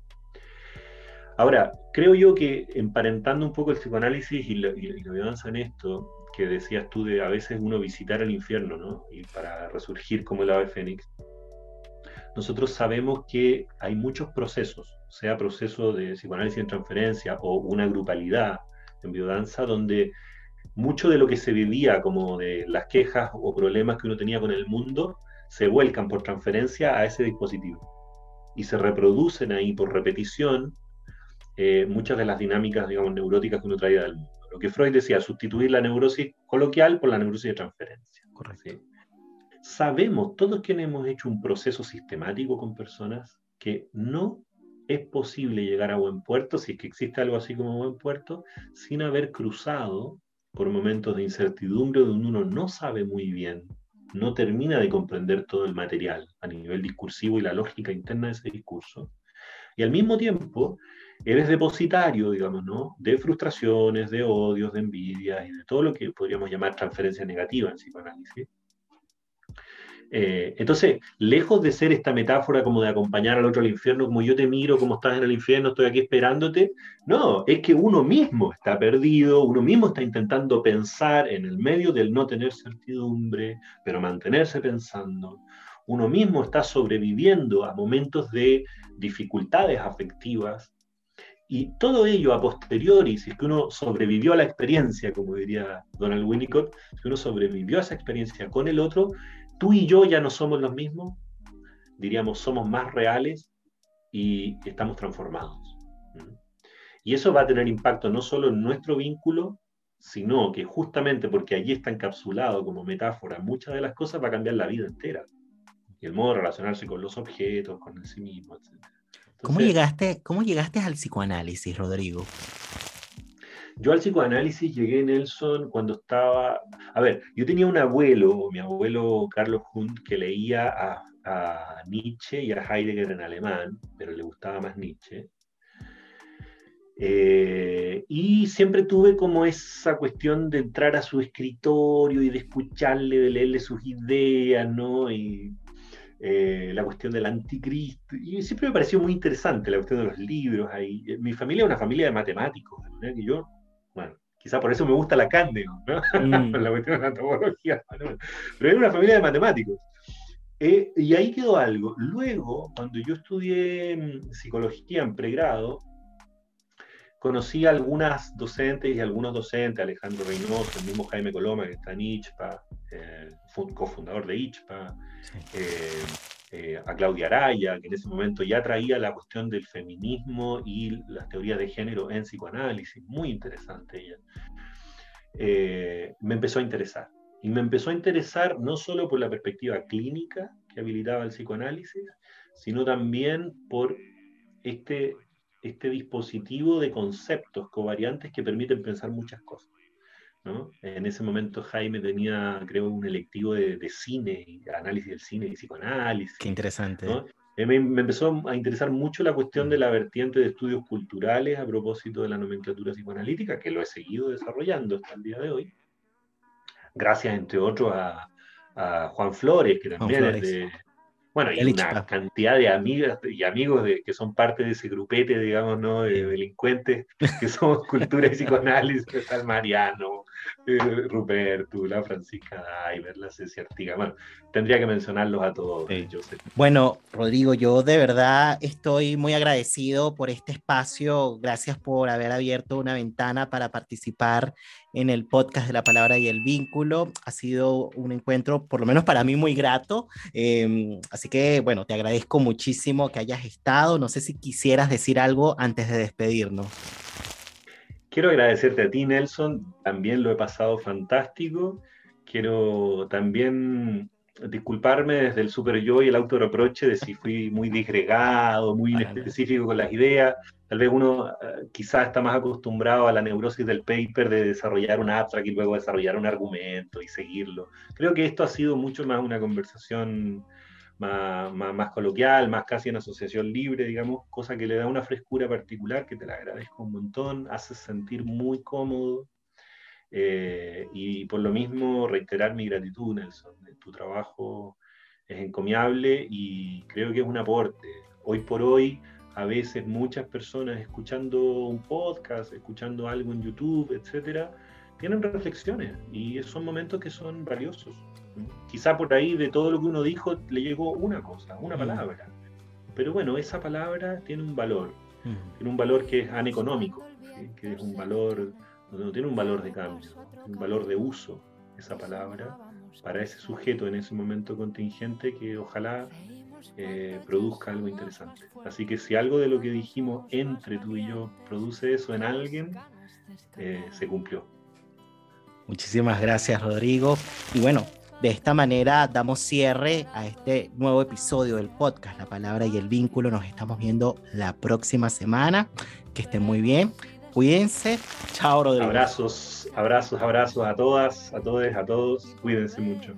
Ahora, creo yo que emparentando un poco el psicoanálisis y la, y en esto, que decías tú de a veces uno visitar el infierno, ¿no? Y para resurgir como el ave fénix, nosotros sabemos que hay muchos procesos, sea proceso de psicoanálisis en transferencia o una grupalidad en biodanza, donde mucho de lo que se vivía como de las quejas o problemas que uno tenía con el mundo se vuelcan por transferencia a ese dispositivo y se reproducen ahí por repetición eh, muchas de las dinámicas, digamos, neuróticas que uno traía del mundo. Lo que Freud decía, sustituir la neurosis coloquial por la neurosis de transferencia. Correcto sabemos, todos quienes hemos hecho un proceso sistemático con personas, que no es posible llegar a buen puerto, si es que existe algo así como buen puerto, sin haber cruzado por momentos de incertidumbre donde uno no sabe muy bien, no termina de comprender todo el material a nivel discursivo y la lógica interna de ese discurso. Y al mismo tiempo, eres depositario, digamos, ¿no? De frustraciones, de odios, de envidias y de todo lo que podríamos llamar transferencia negativa en psicoanálisis eh, entonces, lejos de ser esta metáfora como de acompañar al otro al infierno, como yo te miro, como estás en el infierno, estoy aquí esperándote, no, es que uno mismo está perdido, uno mismo está intentando pensar en el medio del no tener certidumbre, pero mantenerse pensando. Uno mismo está sobreviviendo a momentos de dificultades afectivas y todo ello a posteriori, si es que uno sobrevivió a la experiencia, como diría Donald Winnicott, si uno sobrevivió a esa experiencia con el otro, tú y yo ya no somos los mismos, diríamos, somos más reales y estamos transformados. Y eso va a tener impacto no solo en nuestro vínculo, sino que justamente porque allí está encapsulado como metáfora muchas de las cosas, va a cambiar la vida entera. El modo de relacionarse con los objetos, con el sí mismo, etc. ¿Cómo, llegaste, ¿Cómo llegaste al psicoanálisis, Rodrigo? Yo al psicoanálisis llegué, Nelson, cuando estaba... A ver, yo tenía un abuelo, mi abuelo Carlos Hunt, que leía a, Nietzsche y a Heidegger en alemán, pero le gustaba más Nietzsche. Eh, y siempre tuve como esa cuestión de entrar a su escritorio y de escucharle, de leerle sus ideas, ¿no? Y eh, la cuestión del anticristo. Y siempre me pareció muy interesante la cuestión de los libros ahí. Mi familia es una familia de matemáticos, ¿verdad? que yo bueno, quizá por eso me gusta la ¿no? <laughs> Mm. la cuestión de la antropología. <laughs> Pero era una familia de matemáticos. Eh, y ahí quedó algo. Luego, cuando yo estudié mm, psicología en pregrado, conocí a algunas docentes y algunos docentes, Alejandro Reynoso, el mismo Jaime Coloma, que está en ICHPA, eh, cofundador de ICHPA, eh, eh, a Claudia Araya, que en ese momento ya traía la cuestión del feminismo y las teorías de género en psicoanálisis, muy interesante ella, me empezó a interesar. Y me empezó a interesar no solo por la perspectiva clínica que habilitaba el psicoanálisis, sino también por este, este dispositivo de conceptos covariantes que permiten pensar muchas cosas. En ese momento Jaime tenía, creo, un electivo de, cine, análisis del cine y psicoanálisis. Qué interesante. Eh, me, empezó a interesar mucho la cuestión de la vertiente de estudios culturales a propósito de la nomenclatura psicoanalítica, que lo he seguido desarrollando hasta el día de hoy. Gracias, entre otros, a, Juan Flores, que también es de, bueno, y una cantidad de amigas y amigos de, que son parte de ese grupete, digamos, ¿no? De delincuentes que somos <laughs> cultura y psicoanálisis, está el Mariano, eh, <laughs> Ruperto, la Francisca Daiver, la Ceci Artiga. Bueno, tendría que mencionarlos a todos. Bueno, Rodrigo, yo de verdad estoy muy agradecido por este espacio. Gracias por haber abierto una ventana para participar en el podcast de la palabra y el vínculo. Ha sido un encuentro, por lo menos para mí, muy grato. Em, así que, bueno, te agradezco muchísimo que hayas estado. No sé si quisieras decir algo antes de despedirnos Quiero agradecerte a ti, Nelson. También lo he pasado fantástico. Quiero también disculparme desde el super yo y el autorreproche de si fui muy disgregado, muy específico con las ideas. Tal vez uno uh, quizás está más acostumbrado a la neurosis del paper de desarrollar un abstract y luego desarrollar un argumento y seguirlo. Creo que esto ha sido mucho más una conversación más, más, coloquial, más casi en asociación libre, digamos, cosa que le da una frescura particular que te la agradezco un montón, hace sentir muy cómodo. Eh, y por lo mismo reiterar mi gratitud, Nelson. Tu trabajo es encomiable y creo que es un aporte. Hoy por hoy, a veces muchas personas escuchando un podcast, escuchando algo en YouTube, etcétera, tienen reflexiones y son momentos que son valiosos. Quizá por ahí de todo lo que uno dijo le llegó una cosa, una palabra. Pero bueno, esa palabra tiene un valor. Tiene un valor que es aneconómico, que es un valor, no tiene un valor de cambio, un valor de uso, esa palabra, para ese sujeto en ese momento contingente que ojalá eh, produzca algo interesante. Así que si algo de lo que dijimos entre tú y yo produce eso en alguien, eh, se cumplió. Muchísimas gracias, Rodrigo. Y bueno, de esta manera damos cierre a este nuevo episodio del podcast, La Palabra y el Vínculo. Nos estamos viendo la próxima semana. Que estén muy bien. Cuídense. Chao, Rodrigo. Abrazos, abrazos, abrazos a todas, a todos, a todos. Cuídense mucho.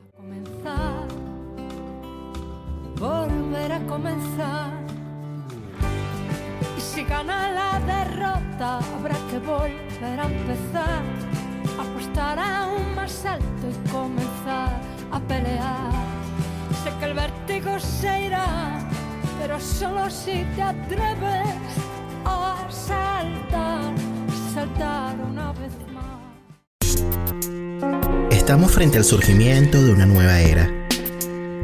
volver a comenzar. Y si gana la derrota, habrá que volver a empezar. Apostar aún más alto y comenzar a pelear. Sé que el vértigo se irá, pero solo si te atreves a saltar, saltar una vez más. Estamos frente al surgimiento de una nueva era.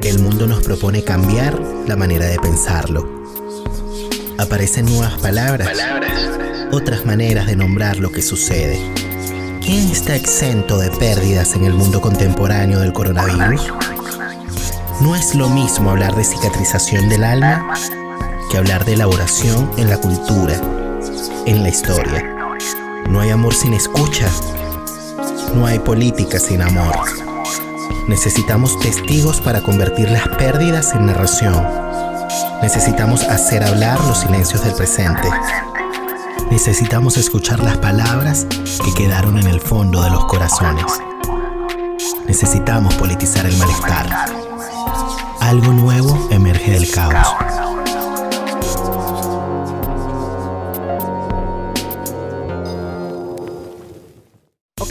El mundo nos propone cambiar la manera de pensarlo. Aparecen nuevas palabras, palabras, otras maneras de nombrar lo que sucede ¿Quién está exento de pérdidas en el mundo contemporáneo del coronavirus? No es lo mismo hablar de cicatrización del alma que hablar de elaboración en la cultura, en la historia. No hay amor sin escucha. No hay política sin amor. Necesitamos testigos para convertir las pérdidas en narración. Necesitamos hacer hablar los silencios del presente. Necesitamos escuchar las palabras que quedaron en el fondo de los corazones. Necesitamos politizar el malestar. Algo nuevo emerge del caos.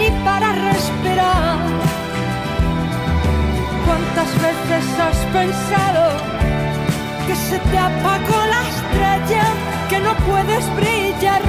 Ni para respirar. ¿Cuántas veces has pensado que se te apagó la estrella, que no puedes brillar